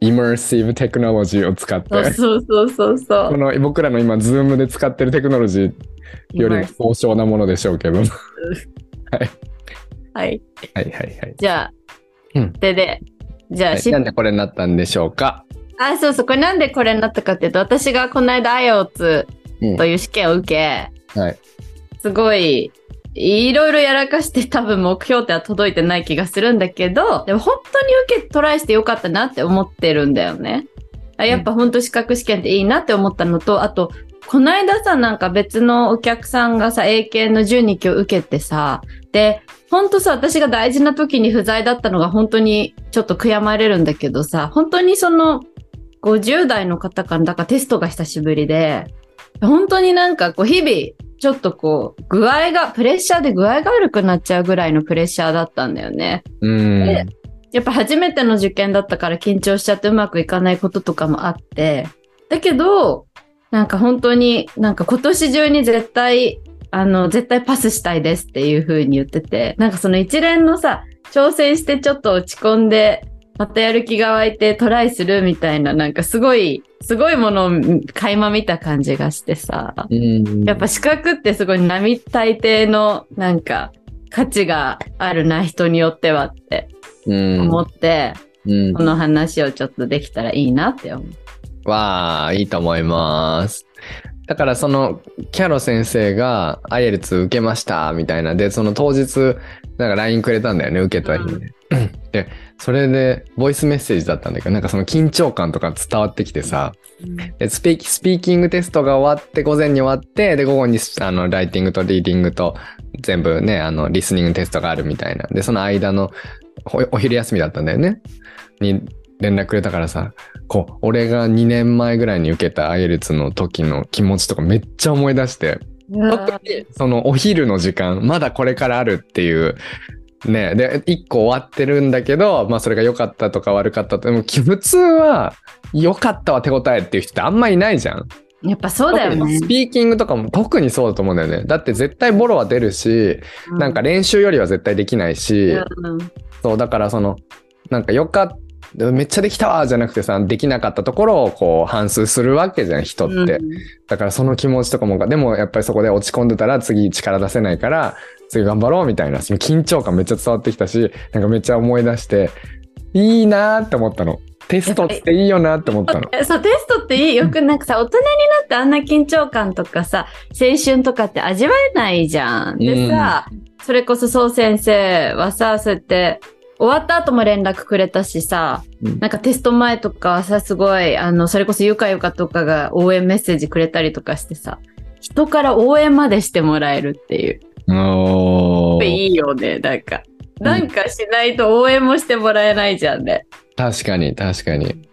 immersive technology を使って。そうそうそうそうこの僕らの今、ズームで使ってるテクノロジーより高尚なものでしょうけど。はい。はい。はいはいはい。じゃあ、うんでで、じゃあ、はいしなんでこれになったんでしょうか。あ、そうそう、これなんでこれになったかっていうと、私がこの間んという試験を受け、はい。すごい、いろいろやらかして多分目標っては届いてない気がするんだけど、でも本当に受けトライしてよかったなって思ってるんだよね。あやっぱ本当資格試験っていいなって思ったのと、あと、この間さ、なんか別のお客さんがさ、英検の12級受けてさ、で、本当さ、私が大事な時に不在だったのが本当にちょっと悔やまれるんだけどさ、本当にその50代の方から、だからテストが久しぶりで、本当になんかこう日々、ちょっとこう、具合が、プレッシャーで具合が悪くなっちゃうぐらいのプレッシャーだったんだよね。うん。でやっぱ初めての受験だったから緊張しちゃってうまくいかないこととかもあって、だけど、なんか本当になんか今年中に絶対、あの、絶対パスしたいですっていう風に言ってて、なんかその一連のさ、挑戦してちょっと落ち込んで、またやる気が湧いてトライするみたいな、なんかすごい、すごいものを垣間見た感じがしてさ、うん。やっぱ資格ってすごい並大抵のなんか価値があるな、人によってはってうん。思って、うん。この話をちょっとできたらいいなって思う。わあ、いいと思います。だからそのキャロ先生がアイエルツ受けましたみたいなでその当日なんか LINE くれたんだよね受けた日に、でそれでボイスメッセージだったんだけどなんかその緊張感とか伝わってきてさでスピーキスピーキングテストが終わって午前に終わってで午後にあのライティングとリーディングと全部ねあのリスニングテストがあるみたいな。でその間のおお昼休みだったんだよね。に連絡くれたからさこう俺が2年前ぐらいに受けたアイエルツの時の気持ちとかめっちゃ思い出して。特にそのお昼の時間まだこれからあるっていうね。で1個終わってるんだけどまあそれが良かったとか悪かったとでも普通は良かったは手応えっていう人ってあんまいないじゃん。やっぱそうだよね。ス。ピーキングとかも特にそうだと思うんだよね。だって絶対ボロは出るし、なんか練習よりは絶対できないし、うんそうだからそのなんかよかっためっちゃできたわじゃなくてさできなかったところをこう反芻するわけじゃん人って、うん。だからその気持ちとかもでもやっぱりそこで落ち込んでたら次力出せないから次頑張ろうみたいなその緊張感めっちゃ伝わってきたしなんかめっちゃ思い出していいなーって思ったのテストっていいよなって思ったの。そう、テストっていい。よくなんかさ、大人になってあんな緊張感とかさ、青春とかって味わえないじゃん。でさ、それこそそう先生はさ、そうやって、終わった後も連絡くれたしさ、うんなんかテスト前とかはさ、すごい、あの、それこそゆかゆかとかが応援メッセージくれたりとかしてさ、人から応援までしてもらえるっていう。おーいいよね、なんか。なんかしないと応援もしてもらえないじゃんね。確かに確かに。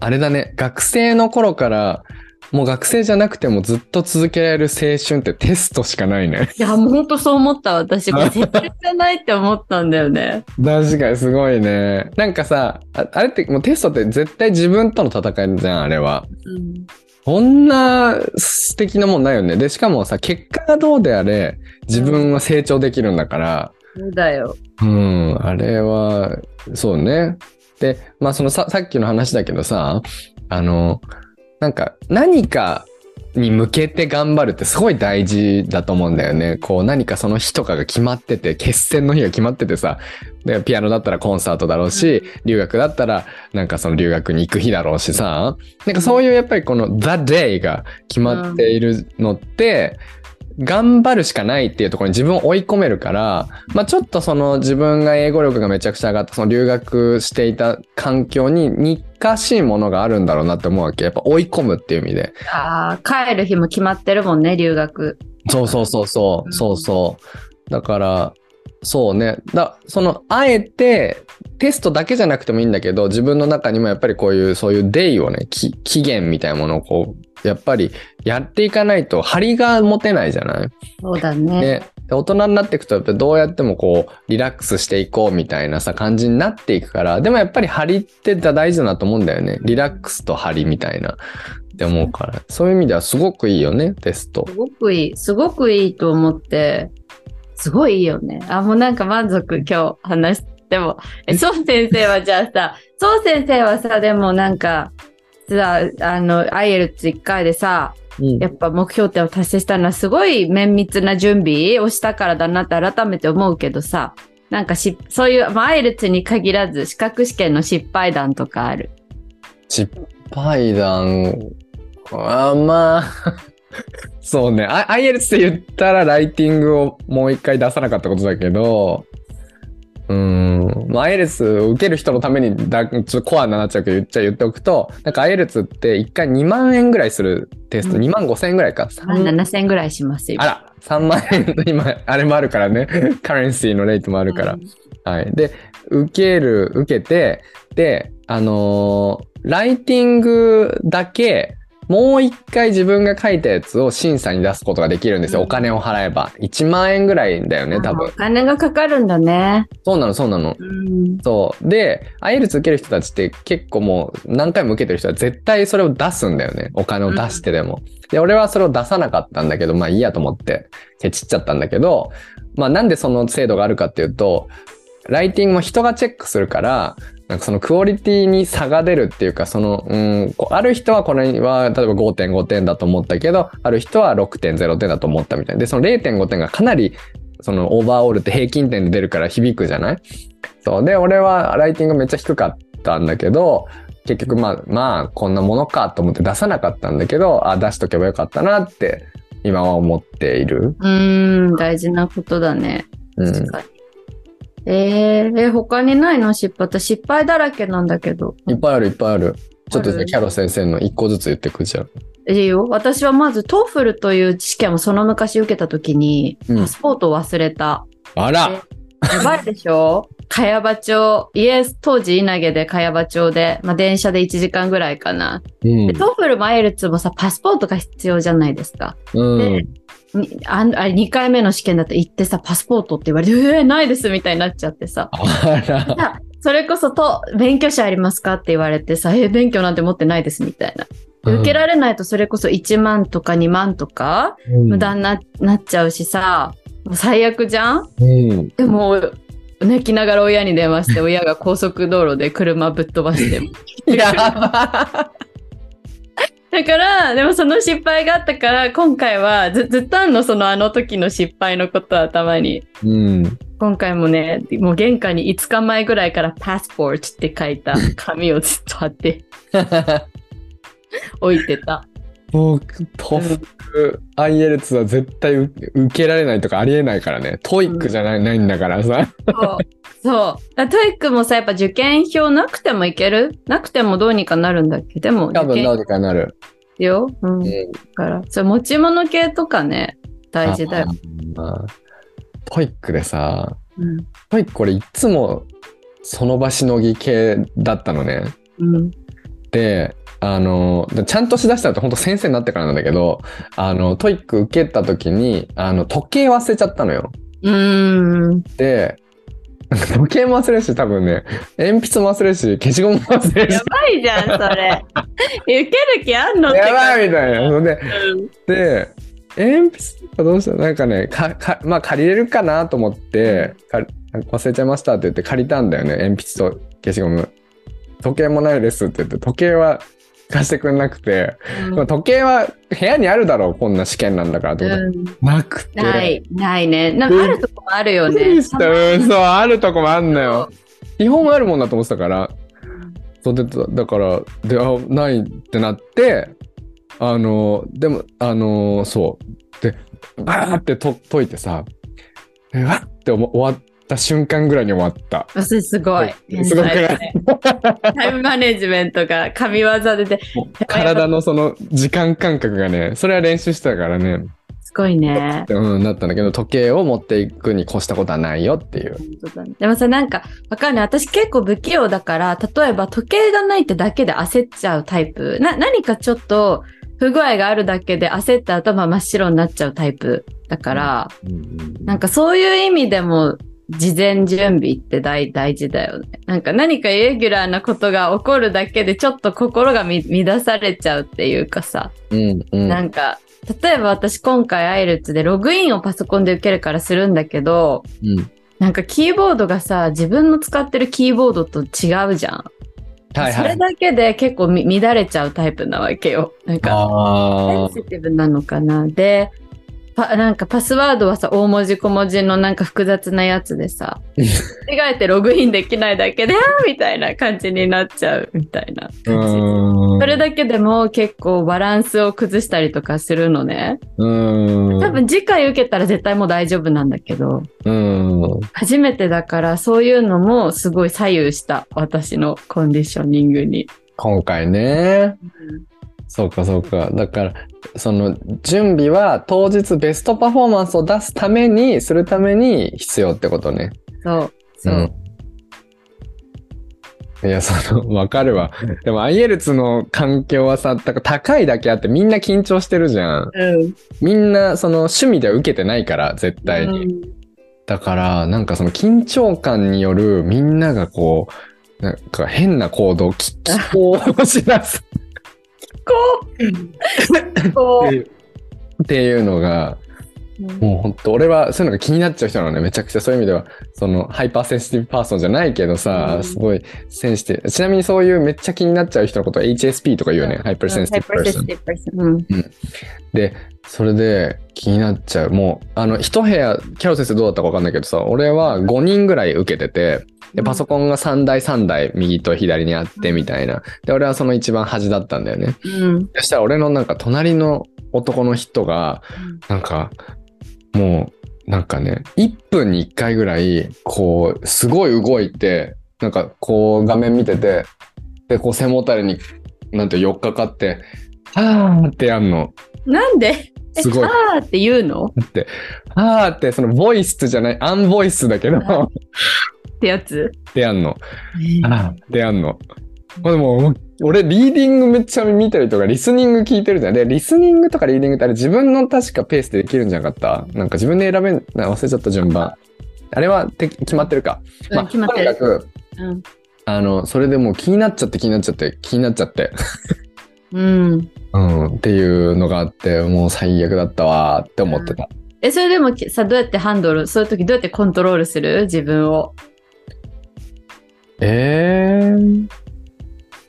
あれだね学生の頃からもう学生じゃなくてもずっと続けられる青春ってテストしかないね。いや、もうほんとそう思った。私、これ絶対じゃないって思ったんだよね。確かにすごいね。なんかさ、ああれってもうテストって絶対自分との戦いじゃん、あれは。うん。こんな素敵なもんないよね。で、しかもさ、結果がどうであれ、自分は成長できるんだから、そうだよ。うん、あれは、そうね。で、まあそのさ、さっきの話だけどさ、あの、なんか何かに向けて頑張るってすごい大事だと思うんだよね。こう何かその日とかが決まってて、決戦の日が決まっててさ、で、ピアノだったらコンサートだろうし、留学だったらなんかその留学に行く日だろうしさ、なんかそういうやっぱりこの The Day が決まっているのって、頑張るしかないっていうところに自分を追い込めるから、まあちょっとその自分が英語力がめちゃくちゃ上がったその留学していた環境に似しいものがあるんだろうなって思うわけ。やっぱ追い込むっていう意味で。ああ、帰る日も決まってるもんね、留学。そうそうそうそうう、んそうそう。だから、そうね。だその、あえて、テストだけじゃなくてもいいんだけど、自分の中にもやっぱりこういう、そういうデイをね、き期限みたいなものをこう、やっぱりやっていかないと、張りが持てないじゃない？そうだね。で、で大人になっていくと、やっぱどうやってもこう、リラックスしていこうみたいなさ、感じになっていくから、でもやっぱり張りって大事だなと思うんだよね。リラックスと張りみたいな。って思うから、そういう意味ではすごくいいよね、テストす。ごくいい。すごくいいと思って、すごいいいよね。あ、もうなんか満足今日話しても。え、そう先生はじゃあさ、そう先生はさ、でもなんか、さ、あの、アイエルツ1回でさ、うんやっぱ目標点を達成したのはすごい綿密な準備をしたからだなって改めて思うけどさ、なんかし、そういう、まあ、アイエルツに限らず、資格試験の失敗談とかある？失敗談、あまあ、そうね。あ IELTS って言ったらライティングをもう一回出さなかったことだけど、うーん、まあ、IELTS を受ける人のためにだ、ちょっとコアになっちゃうけど言っちゃ言っておくと、なんか IELTS って一回2万円ぐらいするテスト、うん2万5千円ぐらいか。7000ぐらいしますよ。あら、3万円の今、あれもあるからね。カレンシーのレートもあるから。はい。で、受ける、受けて、で、あのーライティングだけ、もう一回自分が書いたやつを審査に出すことができるんですよ。うんお金を払えば。1万円ぐらいだよね、多分お。金がかかるんだね。そうなの、そうなの。うん。そう。で、IELTS 受ける人たちって結構もう何回も受けてる人は絶対それを出すんだよね。お金を出してでも。で、俺はそれを出さなかったんだけど、まあいいやと思って、ケチっちゃったんだけど、まあなんでその制度があるかっていうと、ライティングも人がチェックするから、なんかそのクオリティに差が出るっていうか、その、うん、ある人はこれは例えば5.5点だと思ったけど、ある人は6.0点だと思ったみたいな。で、その0.5点がかなり、そのオーバーオールって平均点で出るから響くじゃない？そう。で、俺はライティングめっちゃ低かったんだけど、結局まあ、まあ、こんなものかと思って出さなかったんだけど、あ、出しとけばよかったなって、今は思っている。うーん、大事なことだね。うん。確かに。えー、え、他にないの？失敗私失敗だらけなんだけど。いっぱいあるいっぱいある。ちょっとじゃキャロ先生の一個ずつ言ってくじゃん。いいよ。私はまず、 TOEFL という試験をその昔受けたときに、うんパスポートを忘れた。あらやばいでしょ？茅場町、家、当時稲毛で茅場町で、まあ、電車で1時間ぐらいかな。うんで、。 TOEFL も IELTS もさ、パスポートが必要じゃないですか。うん。あんあれ、2回目の試験だと行ってさ、パスポートって言われて、えー、ないですみたいになっちゃってさ。それこそと、免許証ありますかって言われてさ、えー、免許なんて持ってないですみたいな。で受けられないとそれこそ1万とか2万とかうん無駄にな,、なっちゃうしさ、もう最悪じゃん？うん。でも、泣きながら親に電話して、親が高速道路で車ぶっ飛ばして。やば。だから、でもその失敗があったから、今回はずずっとあんの、そのあの時の失敗のことはたまに。うん。今回もね、もう玄関に5日前ぐらいからパスポートって書いた紙をずっと貼って 置いてた。僕、 TOEFL、IELTS は絶対受受けられないとかありえないからね。 TOEIC じゃない,、ないんだからさ。そう。そう。だ TOEIC もさ、やっぱ受験票なくてもいける？なくてもどうにかなるんだっけ？でも、多分どうにかなる。よ。うん。だうんから、それ持ち物系とかね、大事だよ。あまあ TOEIC でさ、うん。 TOEIC これいつもその場しのぎ系だったのね。うん。で、あの、でちゃんとしだしたのって本当先生になってからなんだけど、あの、 TOEIC 受けた時に、あの、時計忘れちゃったのよ。うーん。で、時計も忘れるし、多分ね、鉛筆も忘れるし、消しゴムも忘れるしや、ばいじゃん、それ。受ける気あんのってやばいみたいな。で、うんで、鉛筆とかどうした？なんかね、か、か、まあ借りれるかなと思って、か忘れちゃいましたって言って借りたんだよね。鉛筆と消しゴム。時計もないですって言って、時計は貸してくれなくて、まあ時計は部屋にあるだろう、こんな試験なんだからってこと、うんなくて。ない、ないね。なんかあるとこもあるよねうん、そう、あるとこもあんのよ。基本あるもんだと思ってたから。そうで、だだから、で、あ、ないってなって、あの、でも、あの、そう。で、バーってと解いてさ、えわって思終わった瞬間ぐらいに終わった。あそれすごい。すごくない？タイムマネジメントが神業でで、もう体のその時間感覚がね、それは練習してたからね、すごいね。うん、なったんだけど、時計を持っていくに越したことはないよっていう。ねでもさ、なんか、わかんない。私結構不器用だから、例えば時計がないってだけで焦っちゃうタイプ。な、何かちょっと不具合があるだけで焦った後、まあ真っ白になっちゃうタイプだから、うんうんなんかそういう意味でも、事前準備って大大事だよね。なんか何かイレギュラーなことが起こるだけでちょっと心がみ乱されちゃうっていうかさ、うんうんなんか、例えば私今回アイルツでログインをパソコンで受けるからするんだけど、うんなんかキーボードがさ、自分の使ってるキーボードと違うじゃん。はいはい。それだけで結構み乱れちゃうタイプなわけよ。なんか、あセンシティブなのかな。で、パなんかパスワードはさ、大文字小文字のなんか複雑なやつでさ、間違えてログインできないだけで、みたいな感じになっちゃうみたいなう感じ。それだけでも結構バランスを崩したりとかするのね。うーん。多分次回受けたら絶対もう大丈夫なんだけど、うん。初めてだからそういうのもすごい左右した私のコンディショニングに。今回ね。そうかそうか。だから、その準備は当日ベストパフォーマンスを出すために、するために必要ってことね。そう。そう。うん。いや、その、わかるわ。でも、アイエルツの環境はさ、だから高いだけあってみんな緊張してるじゃん。うん。みんな、その趣味では受けてないから、絶対に。うんだから、なんかその緊張感によるみんながこう、なんか変な行動、き奇行をしだすこう。こう。っていうのが、もう本当俺はそういうのが気になっちゃう人なのね。めちゃくちゃそういう意味ではその hyper sensitive person じゃないけどさ、うん。すごい sensitive。ちなみにそういうめっちゃ気になっちゃう人のことは HSP とか言うよね、 hyper sensitive person。うん。でそれで気になっちゃう。もうあの一部屋キャロ先生どうだったか分かんないけどさ俺は5人ぐらい受けててでパソコンが3台3台右と左にあってみたいな。で俺はその一番端だったんだよね。うん。そしたら俺のなんか隣の男の人がなんか、もう、なんかね、1分に1回ぐらい、こう、すごい動いて、なんかこう画面見てて、で、こう背もたれに、なんて寄っかかって、はーってやんの。なんで？えすごいあーって言うの？はーって、そのボイスじゃない、アンボイスだけど、あ ってやつ？でやんの。あーでやんの。これもう、俺、リーディングめっちゃ見てるとか、リスニング聞いてるじゃん。で、リスニングとかリーディングってあれ自分の確かペースでできるんじゃなかった？なんか自分で選べん、な忘れちゃった順番。あれはて決まってるか。うん決まってるとにかく、うん。あの、それでもう気になっちゃって気になっちゃって気になっちゃって。うん。うん、っていうのがあって、もう最悪だったわーって思ってた。え、それでもきさ、どうやってハンドル、そういう時どうやってコントロールする？自分を。えー、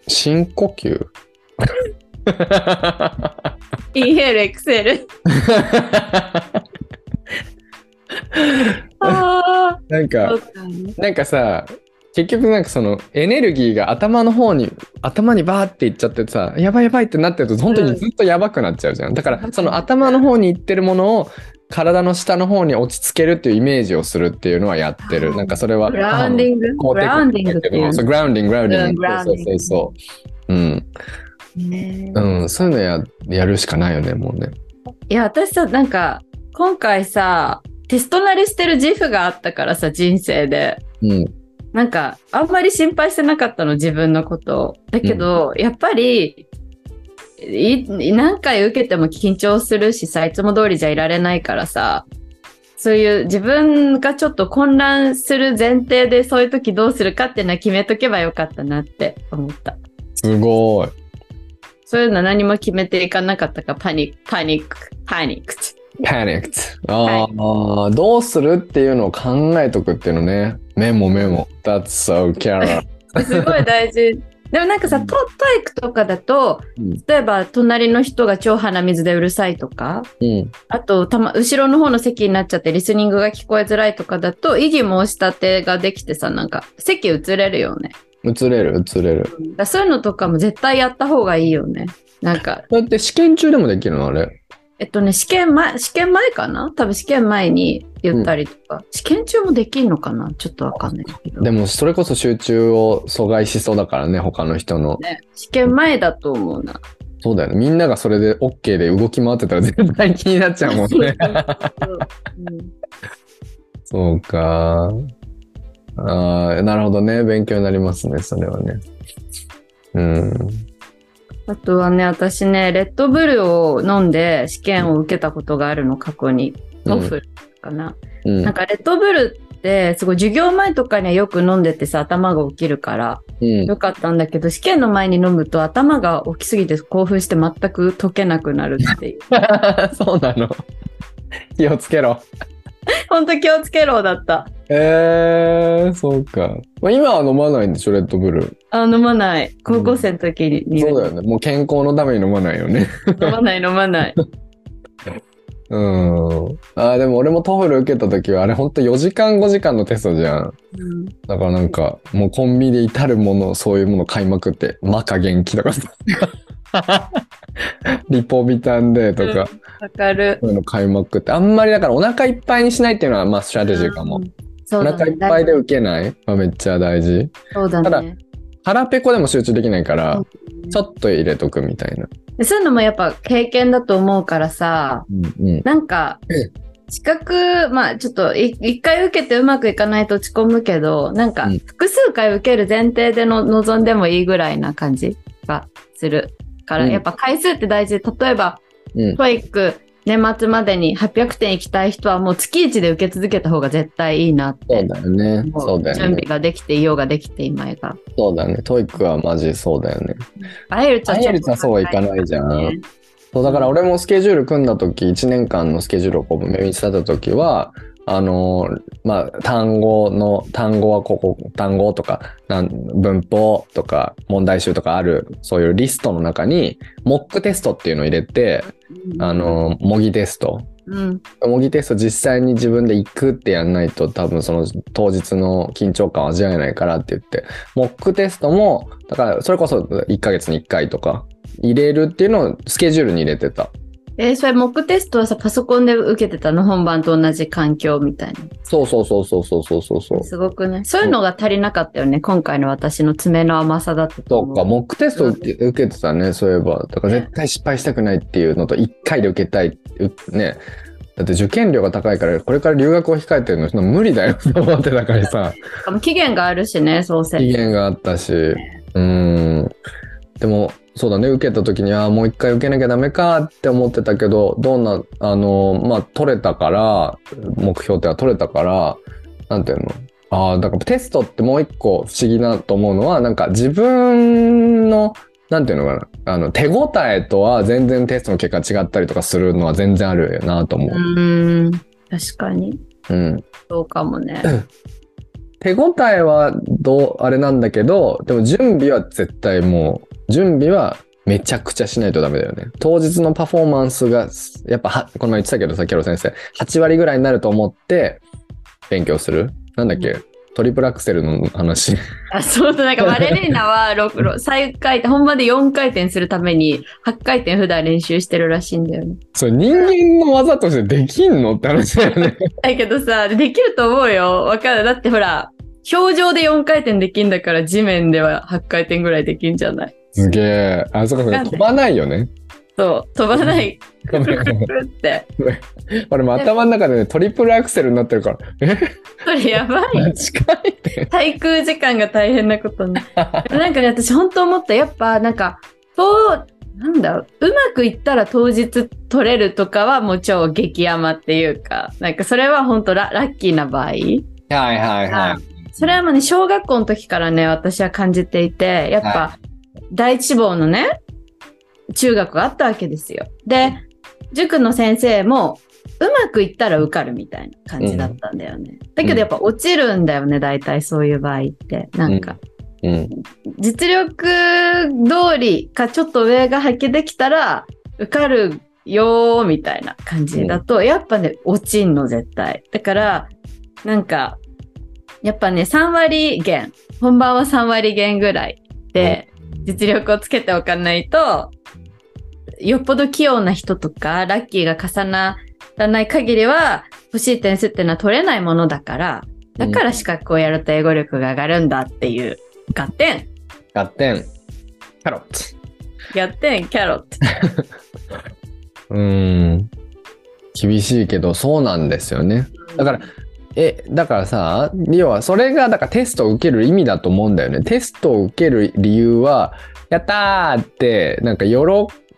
深呼吸？インヘル、エクセル。あなんあ、か。なんかさ、結局なんかそのエネルギーが頭の方に、頭にバーっていっちゃってさ、やばいやばいってなってると本当にずっとやばくなっちゃうじゃん。だからその頭の方に行ってるものを体の下の方に落ち着けるっていうイメージをするっていうのはやってる。なんかそれは。グラウンディング？グラウンディングっていうそう、グラウンディング、グラウンディング。そうそうそう。うん。ねうん、そういうのややるしかないよね、もうね。いや、私さ、なんか、今回さ、テスト慣れしてる自負があったからさ、人生で。うん。なんか、あんまり心配してなかったの、自分のことを。だけど、やっぱり、い何回受けても緊張するしさ、いつも通りじゃいられないからさ、そういう自分がちょっと混乱する前提でそういう時どうするかっていうのは決めとけばよかったなって思った。すごい。そういうのは何も決めていかなかったか、パニック、パニック、パニック。panicked. ああ、どうするっていうのを考えとくっていうのね。メモメモ。That's so Kara. すごい大事。でもなんかさ、ト TOEIC とかだと、うん例えば隣の人が超鼻水でうるさいとか、うん。あとたま、後ろの方の席になっちゃってリスニングが聞こえづらいとかだと、異議申し立てができてさ、なんか席移れるよね。移れる移れる。だそういうのとかも絶対やった方がいいよね。なんか、だって試験中でもできるのあれ。えっとね、試験前、試験前かな？多分試験前に言ったりとか、試験中もできんのかな？ちょっとわかんないけど。でもそれこそ集中を阻害しそうだからね、他の人の。ね、試験前だと思うな。そうだよね。みんながそれで OK で動き回ってたら絶対気になっちゃうもんね。うんそうか。ああ、なるほどね。勉強になりますね、それはね。うん。あとはね、私ね、レッドブルを飲んで試験を受けたことがあるの、過去に。TOEFL かな。うんなんかレッドブルって、すごい授業前とかにはよく飲んでてさ、頭が起きるから、うん。よかったんだけど、試験の前に飲むと頭が起きすぎて興奮して全く解けなくなるっていう。そうなの。気をつけろ。ほんと気をつけろだった。えー、そうか。まあ、今は飲まないんでしょ、レッドブル。あ、飲まない。高校生の時に、そうだよね。もう健康のために飲まないよね。飲まない飲まない。うん。あーでも俺も TOEFL 受けた時は、あれほんと4時間5時間のテストじゃん。うんだからなんか、もうコンビニで至るもの、そういうもの買いまくって、マカ元気とかさ。リポビタン D とか、わかる。そういうの買いまくって、あんまりだからお腹いっぱいにしないっていうのは、まあ strategy かも。うだね腹いっぱいで受けない？まあめっちゃ大事。そうだただね。腹ペコでも集中できないから、うんちょっと入れとくみたいな。でそういうのもやっぱ経験だと思うからさ、うんうん。なんかえ、資格、まあちょっとい一回受けてうまくいかないと落ち込むけど、なんかうん複数回受ける前提での望んでもいいぐらいな感じがするから、うんやっぱ回数って大事で、例えば、うん TOEIC 年末までに800点行きたい人はもう月1で受け続けた方が絶対いいなって。そうだよね。もそうだよね準備。ができていようができていまいが。そうだね。 TOEIC はマジそうだよね。 IELTS は IELTS はそうはいかないじゃんねそうだから俺もスケジュール組んだ時1年間のスケジュールをこう目に立てた時はあのーまあ単語の単語はここ単語とかなん文法とか問題集とかあるそういうリストの中に mock test っていうのを入れてあ、のー模擬テスト。うん、模擬テスト実際に自分で行くってやんないと多分その当日の緊張感を味わえないからって言ってモックテストもだからそれこそ1ヶ月に1回とか入れるっていうのをスケジュールに入れてたえーそれモックテストはさ、パソコンで受けてたの本番と同じ環境みたいな。そうそうそうそうそうそうそうそうすごくね。そういうのが足りなかったよね。今回の私の爪の甘さだったと思そうか、モックテスト受けてたね、そういえば。だから絶対失敗したくないっていうのと、1回で受けたい。うね。だって受験料が高いから、これから留学を控えてるの、そんな無理だよ と思ってたからさ、しかも期限があるしね、そうせ期限があったし。うーん。でも、そうだね、受けた時に、ああ、もう一回受けなきゃダメかって思ってたけど、どんな、あの、まあ、取れたから、目標っては取れたから、なんていうの？ああ、だからテストってもう一個不思議なと思うのは、なんか自分の、なんていうのかな、あの、手応えとは全然テストの結果違ったりとかするのは全然あるよなと思うう。ーん。確かに。うん。そうかもね。手応えはどう、あれなんだけど、でも準備は絶対もう、準備はめちゃくちゃしないとダメだよね。当日のパフォーマンスが、やっぱは、この前言ってたけどさ、キャロ先生、8割ぐらいになると思って勉強する。なんだっけ、トリプルアクセルの話。あそうだ、なんかバレリーナは6、6再回転、本番で4回転するために8回転普段練習してるらしいんだよね。それ人間の技としてできんのって話だよね。だけどさ、できると思うよ。わかる。だってほら、表情で4回転できんだから地面では8回転ぐらいできんじゃない？すげえ。あ、そっかそっか、飛ばないよね。そう、飛ばない。って。俺も頭の中でね、トリプルアクセルになってるから、えそれやばい。近いって。滞空時間が大変なことになんかね、私本当思った。やっぱ、なんか、と、なんだろう、うまくいったら当日取れるとかはもう超激甘っていうか、なんかそれは本当ララッキーな場合。はいはいはい。それはもうね、小学校の時からね、私は感じていて、やっぱ、は第一志望のね、中学があったわけですよ。で、塾の先生も、うまくいったら受かるみたいな感じだったんだよね。だけどやっぱ落ちるんだよね、大体そういう場合って。なんか、うん。実力通りかちょっと上が発揮できたら、受かるよーみたいな感じだと、やっぱね、落ちんの絶対。だから、なんか、やっぱね、3割減。本番は3割減ぐらいで、実力をつけておかないと、よっぽど器用な人とか、ラッキーが重ならない限りは、欲しい点数っていうのは取れないものだから、だから資格をやると英語力が上がるんだっていう、合点。合点。キャロット。合点、キャロット。うーん。厳しいけど、そうなんですよね。だから、え、だからさ、要はそれが、だからテストを受ける意味だと思うんだよね。テストを受ける理由は、やったーって、なんか喜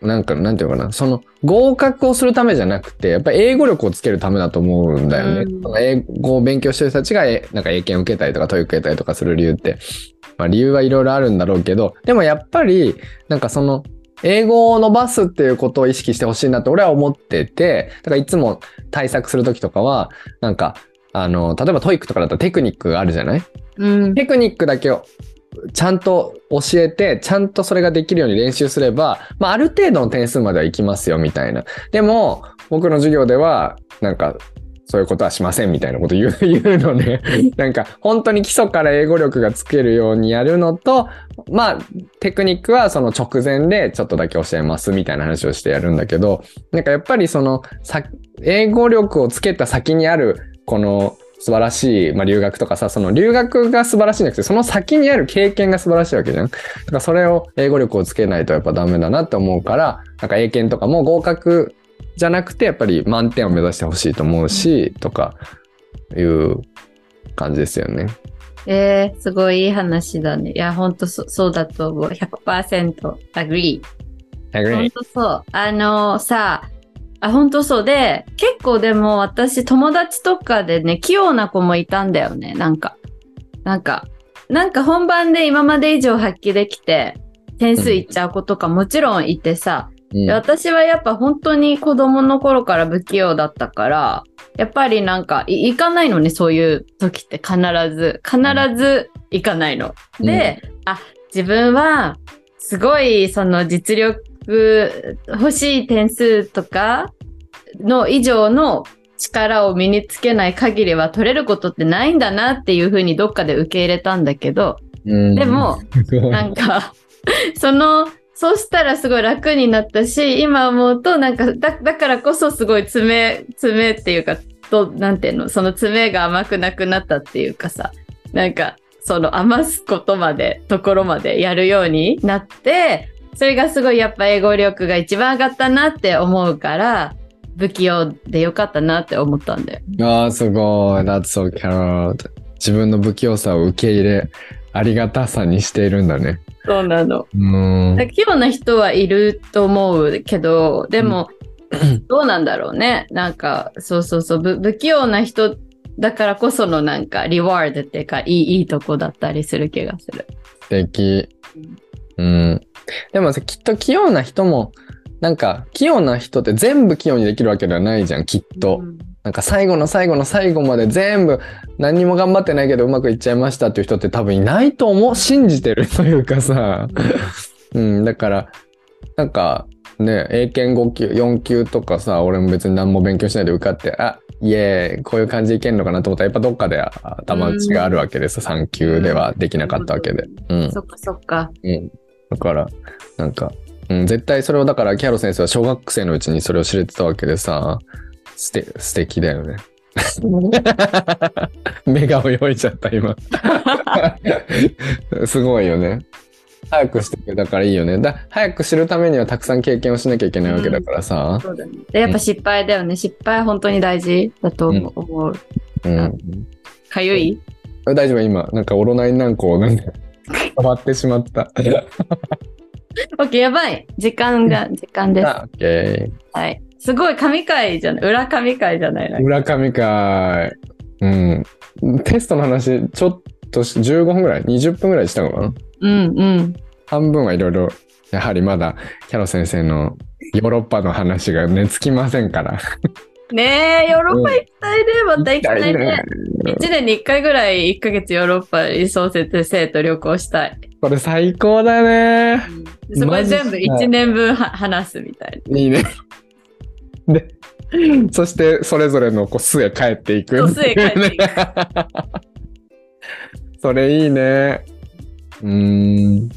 なんか、なんていうのかな、その合格をするためじゃなくて、やっぱり英語力をつけるためだと思うんだよね。うん英語を勉強してる人たちが、えなんか英検を受けたりとか、 TOEIC 受けたりとかする理由って、まあ理由はいろいろあるんだろうけど、でもやっぱり、なんかその、英語を伸ばすっていうことを意識してほしいなって俺は思ってて、だからいつも対策するときとかは、なんか、あの、例えば TOEIC とかだったらテクニックがあるじゃない？うん。テクニックだけをちゃんと教えて、ちゃんとそれができるように練習すれば、まあ、ある程度の点数まではいきますよ、みたいな。でも、僕の授業では、なんか、そういうことはしませんみたいなこと言う のね。なんか、本当に基礎から英語力がつけるようにやるのと、まあ、テクニックはその直前でちょっとだけ教えますみたいな話をしてやるんだけど、なんかやっぱりその、英語力をつけた先にある、この素晴らしい、まあ、留学とかさ、その留学が素晴らしいんじゃなくて、その先にある経験が素晴らしいわけじゃん。だからそれを英語力をつけないとやっぱダメだなって思うから、なんか英検とかも合格じゃなくて、やっぱり満点を目指してほしいと思うし、とかいう感じですよね。えー、すごいいい話だね。いや、ほんとそそうだと思う。100% agree。I ほ agree. んとそう。あのさ、あ、ほんとそうで、結構でも私友達とかでね、器用な子もいたんだよね。なんか、なんか、なんか本番で今まで以上発揮できて、点数いっちゃう子とかもちろんいてさ、うんで私はやっぱ本当に子供の頃から不器用だったから、やっぱりなんかい行かないのね、そういう時って必ず。必ず行かないの。で、あ、自分はすごいその実力欲しい点数とかの以上の力を身につけない限りは取れることってないんだなっていうふうにどっかで受け入れたんだけど、うん。でも、なんか、その、そうしたらすごい楽になったし、今思うと、なんか、だ、だからこそすごい爪、爪っていうか、と、なんていうの、その爪が甘くなくなったっていうかさ、なんか、その余すことまで、ところまでやるようになって、それがすごいやっぱ英語力が一番上がったなって思うから、不器用でよかったなって思ったんだよ。ああ、すごい。That's so carrot. 自分の不器用さを受け入れ、ありがたさにしているんだね。そうなの。うん。だから器用な人はいると思うけど、でも、どうなんだろうね。なんか、そうそうそう、不不器用な人だからこそのなんか、リワードっていうか、いい、いいとこだったりする気がする。素敵。うん。でもさ、きっと器用な人も、なんか、器用な人って全部器用にできるわけではないじゃん、きっと。うんなんか最後の最後の最後まで全部何にも頑張ってないけどうまくいっちゃいましたっていう人って多分いないと思う。信じてるというかさ。うん、だから、なんかね、英検5級、4級とかさ、俺も別に何も勉強しないで受かって、あ、イエーイ、こういう感じでいけんのかなと思ったら、やっぱどっかで頭打ちがあるわけです。3級ではできなかったわけで。うん。そっかそっか。うん。だから、なんか、うん、絶対それをだから、キャロ先生は小学生のうちにそれを知れてたわけでさ、すて、素敵だよね。目が泳いじゃった、今。すごいよね。早くしてくれたからいいよね。だ早く知るためにはたくさん経験をしなきゃいけないわけだからさ。そうだね。で、やっぱ失敗だよね。失敗本当に大事だと思う。思ううん。かゆい？大丈夫、今。なんかオロナイン軟膏なんか変わってしまった。オッケー、やばい。時間が、時間です。あオッケー。はい。すごい神回じゃない？裏神回じゃない？なんか村上かうん。テストの話、ちょっとし15分ぐらい ?20 分ぐらいしたのかな？うんうん。半分はいろいろ、やはりまだ、キャロ先生のヨーロッパの話がね、つきませんから。ねえ、ヨーロッパ行きたいね。また行きたいね。ね。1年に1回ぐらい1ヶ月ヨーロッパに創設生と旅行したい。これ最高だね。そこ全部1年分は話すみたいいいね。で、そしてそれぞれのこう巣へ帰っていく。そう巣へ帰っていく それいいね。うーん。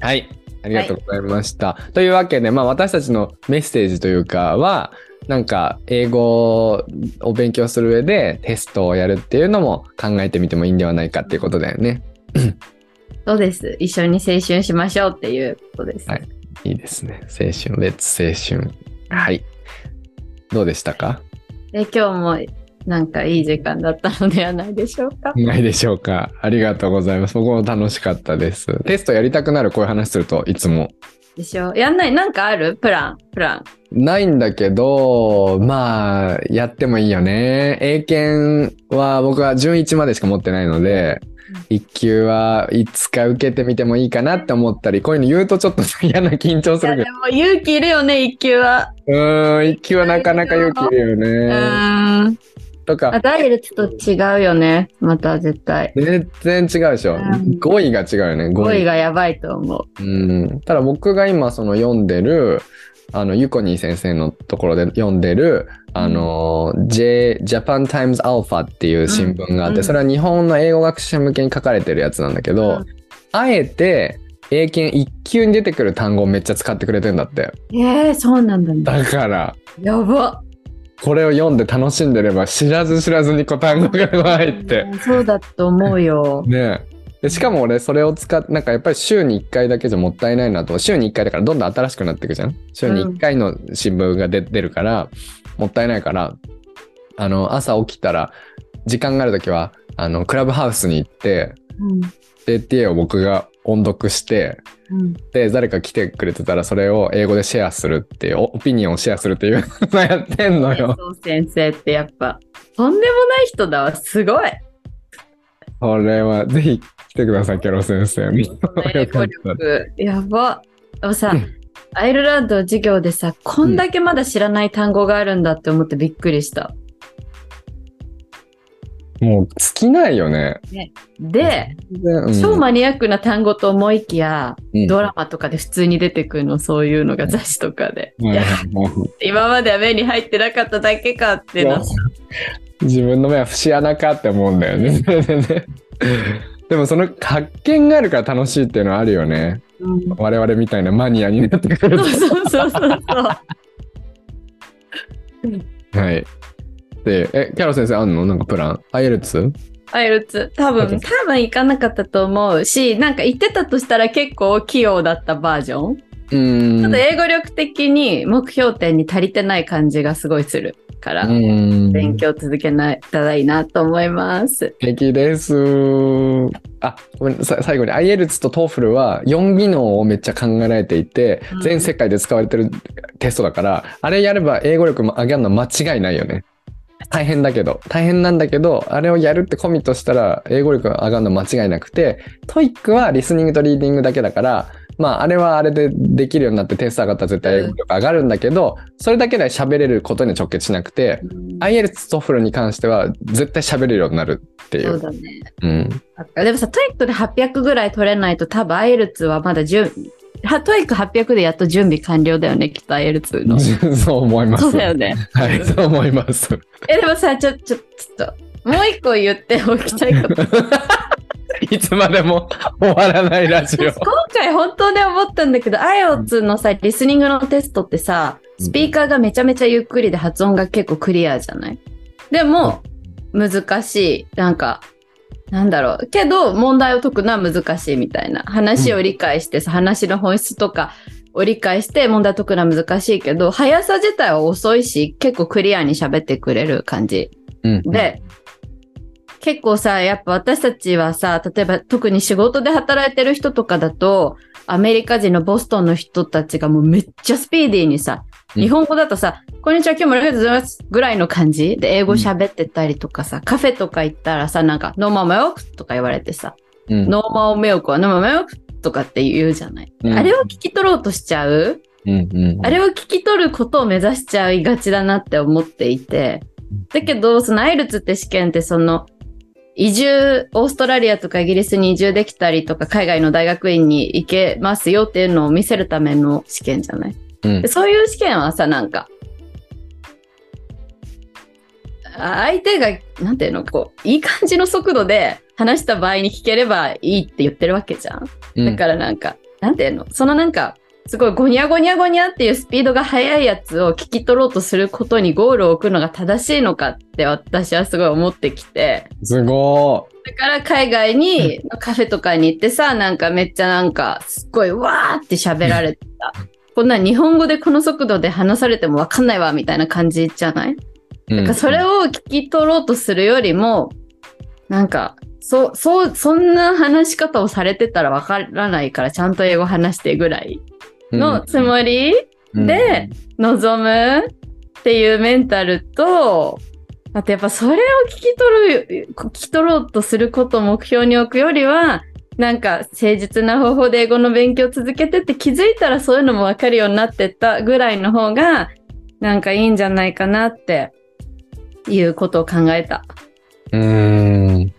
はい。ありがとうございました。というわけで、まあ私たちのメッセージというかは、なんか英語を勉強する上でテストをやるっていうのも考えてみてもいいんではないかっていうことだよね。な。そうです。一緒に青春しましょうっていうことです。はいいいですね。青春、レッツ青春。はい。どうでしたか？で今日もなんかいい時間だったのではないでしょうか？ないでしょうかありがとうございます。僕も楽しかったです。テストやりたくなるこういう話するといつもでしょ？やんない？なんかある？プラン？プラン？ないんだけど、まあ、やってもいいよね。英検は僕は準1までしか持ってないので、1級はいつか受けてみてもいいかなって思ったり、こういうの言うとちょっと嫌な緊張するけでも勇気いるよね、一級は。ど。うーん、1級はなかなか勇気いるようね。とかあ、、ダイエルツと違うよね。また絶対。全然違うでしょ。うん語彙が違うよね、語語彙彙。がやばいと思う。うん。ただ僕が今その読んでる、あの、ユコニー先生のところで読んでる、あの、J、Japan Times Alpha っていう新聞があって、うんそれは日本の英語学習者向けに書かれてるやつなんだけど、うんあえて、英検1級に出てくる単語をめっちゃ使ってくれてんだって。えー、そうなんだね。だから、やば。これを読んで楽しんでれば知らず知らずにこう単語が入って。うんそうだと思うよ。ねえでしかも俺それを使ってなんかやっぱり週に1回だけじゃもったいないなと週に1回だからどんどん新しくなっていくじゃん？週に1回の新聞が出出るからもったいないからあの朝起きたら時間がある時はあのクラブハウスに行ってうん。ATA を僕が音読してうん。で誰か来てくれてたらそれを英語でシェアするっていうオオピニオンをシェアするっていうのやってんのよ先生ってやっぱ、とんでもない人だわ。すごい。これはぜひ来てくださいケロ先生。やば。でもさうん、アイルランド授業でさ、こんだけまだ知らない単語があるんだって思ってびっくりした。もう尽きないよねで、うん超マニアックな単語と思いきや、うんドラマとかで普通に出てくるの、そういうのが雑誌とかで。う今までは目に入ってなかっただけかってな。自分の目は節穴かって思うんだよね。でもその発見があるから楽しいっていうのはあるよね。うん我々みたいなマニアになってくるそうそうそうそうそう。と。はい。で、え、キャロ先生あんの？なんかプラン？アイエルツ？アイルツ、多分、多分行かなかったと思うし、なんか行ってたとしたら結構器用だったバージョン。うーん。ちょっと英語力的に目標点に足りてない感じがすごいするから、うん勉強続けないたらいいなと思います。素敵です。あ、ごめんさ最後に IELTS と TOEFL は4技能をめっちゃ考えられていて、うん全世界で使われてるテストだから、あれやれば英語力も上げるの間違いないよね。大変だけど、大変なんだけど、あれをやるってコミットしたら英語力が上がるの間違いなくて、TOEIC はリスニングとリーディングだけだから、まあ、あれはあれでできるようになって点数上がったら絶対英語力上がるんだけど、それだけで喋れることには直結しなくて、IELTS と TOEFL に関しては絶対喋れるようになるっていう。そうだね。うん。でもさ、 TOEIC で800ぐらい取れないと多分 IELTS はまだ準は TOEIC 800でやっと準備完了だよね、きっと IELTS の。そう思います。そうだよね。はい、そう思います。え、でもさ、ちょ、ちょ、ちょっと、もう一個言っておきたいこと。いつまでも終わらないラジオ今。回本当に思ったんだけど、IELTS のさ、リスニングのテストってさ、スピーカーがめちゃめちゃゆっくりで発音が結構クリアじゃない？でも、難しい。なんか、なんだろう。けど、問題を解くのは難しいみたいな。話を理解してさ、話の本質とかを理解して問題を解くのは難しいけど、速さ自体は遅いし、結構クリアに喋ってくれる感じ。うん、で、結構さ、やっぱ私たちはさ、例えば特に仕事で働いてる人とかだと、アメリカ人のボストンの人たちがもうめっちゃスピーディーにさ、うん。日本語だとさ、こんにちは、今日もありがとうございますぐらいの感じ？で英語喋ってたりとかさ、カフェとか行ったらさ、なんか、 normal milk とか言われてさ、うん normal milk は normal milk とかって言うじゃない？うん。あれを聞き取ろうとしちゃう？うんうん。あれを聞き取ることを目指しちゃいがちだなって思っていて、だけど、その IELTS って試験ってその、移住、オーストラリアとかイギリスに移住できたりとか、海外の大学院に行けますよっていうのを見せるための試験じゃない？うんでそういう試験はさ、なんか、あ相手が、なんていうの、こう、いい感じの速度で話した場合に聞ければいいって言ってるわけじゃん。うんだからなんか、なんていうのそのなんか、すごいゴニャゴニャゴニャっていうスピードが速いやつを聞き取ろうとすることにゴールを置くのが正しいのかって私はすごい思ってきて。すごだから海外にカフェとかに行ってさ、なんかめっちゃなんかすっごいわーって喋られてた。こんな日本語でこの速度で話されてもわかんないわみたいな感じじゃない？い。なんかそれを聞き取ろうとするよりも、なんか、そう、そう、そんな話し方をされてたらわからないから、ちゃんと英語話してぐらいのつもりうん。で、望むっていうメンタルと、あとやっぱそれを聞き取る、聞き取ろうとすることを目標に置くよりは、なんか誠実な方法で英語の勉強を続けてって気づいたらそういうのもわかるようになってったぐらいの方が、なんかいいんじゃないかなっていうことを考えた。うーん。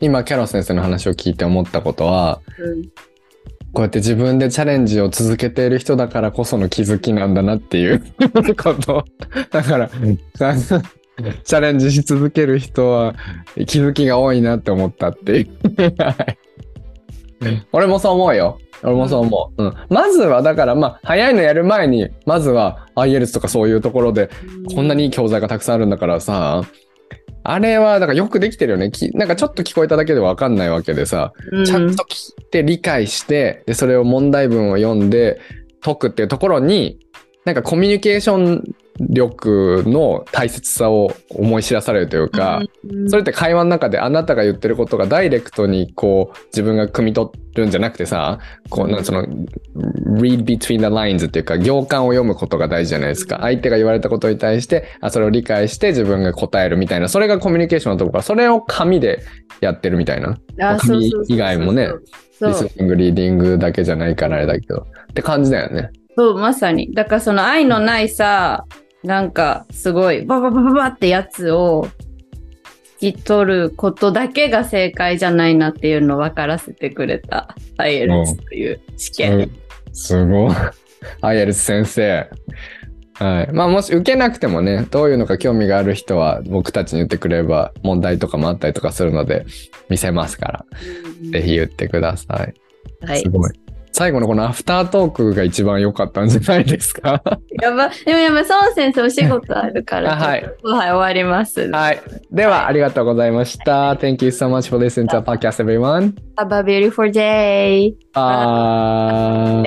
今、キャロ先生の話を聞いて思ったことは、こうやって自分でチャレンジを続けている人だからこその気づきなんだなっていう こと。だから、チャレンジし続ける人は気づきが多いなって思ったっていう。はい俺もそう思うよ。俺もそう思う。うん。まずは、だからまあ、早いのやる前に、まずは IELTS とかそういうところで、こんなにいい教材がたくさんあるんだからさ、あれは、だからよくできてるよね。きなんかちょっと聞こえただけでわかんないわけでさ、うんちゃんと聞いて理解して、で、それを問題文を読んで解くっていうところに、なんかコミュニケーション力の大切さを思い知らされるというか、うんそれって会話の中であなたが言ってることがダイレクトにこう自分が汲み取るんじゃなくてさ、こうなんその read between the lines っていうか行間を読むことが大事じゃないですか。相手が言われたことに対して、あそれを理解して自分が答えるみたいな、それがコミュニケーションのところから、それを紙でやってるみたいな。紙以外もねリスニング、リーディングだけじゃないからあれだけど。って感じだよね。そう、まさに。だからその愛のないさ、なんかすごいバババババってやつを聞き取ることだけが正解じゃないなっていうのを分からせてくれた IELTS という試験。すごい。アイエルス先生。はい。まあもし受けなくてもね、どういうのか興味がある人は僕たちに言ってくれれば問題とかもあったりとかするので見せますから、ぜひ言ってください。はいす。ごい。最後のこのアフタートークが一番良かったんじゃないですか？やば、でもやば、孫先生お仕事あるから、あはいはい、終わります。はい。では、ありがとうございました。Thank you so much for listening to our podcast, everyone. Have a beautiful day. Bye.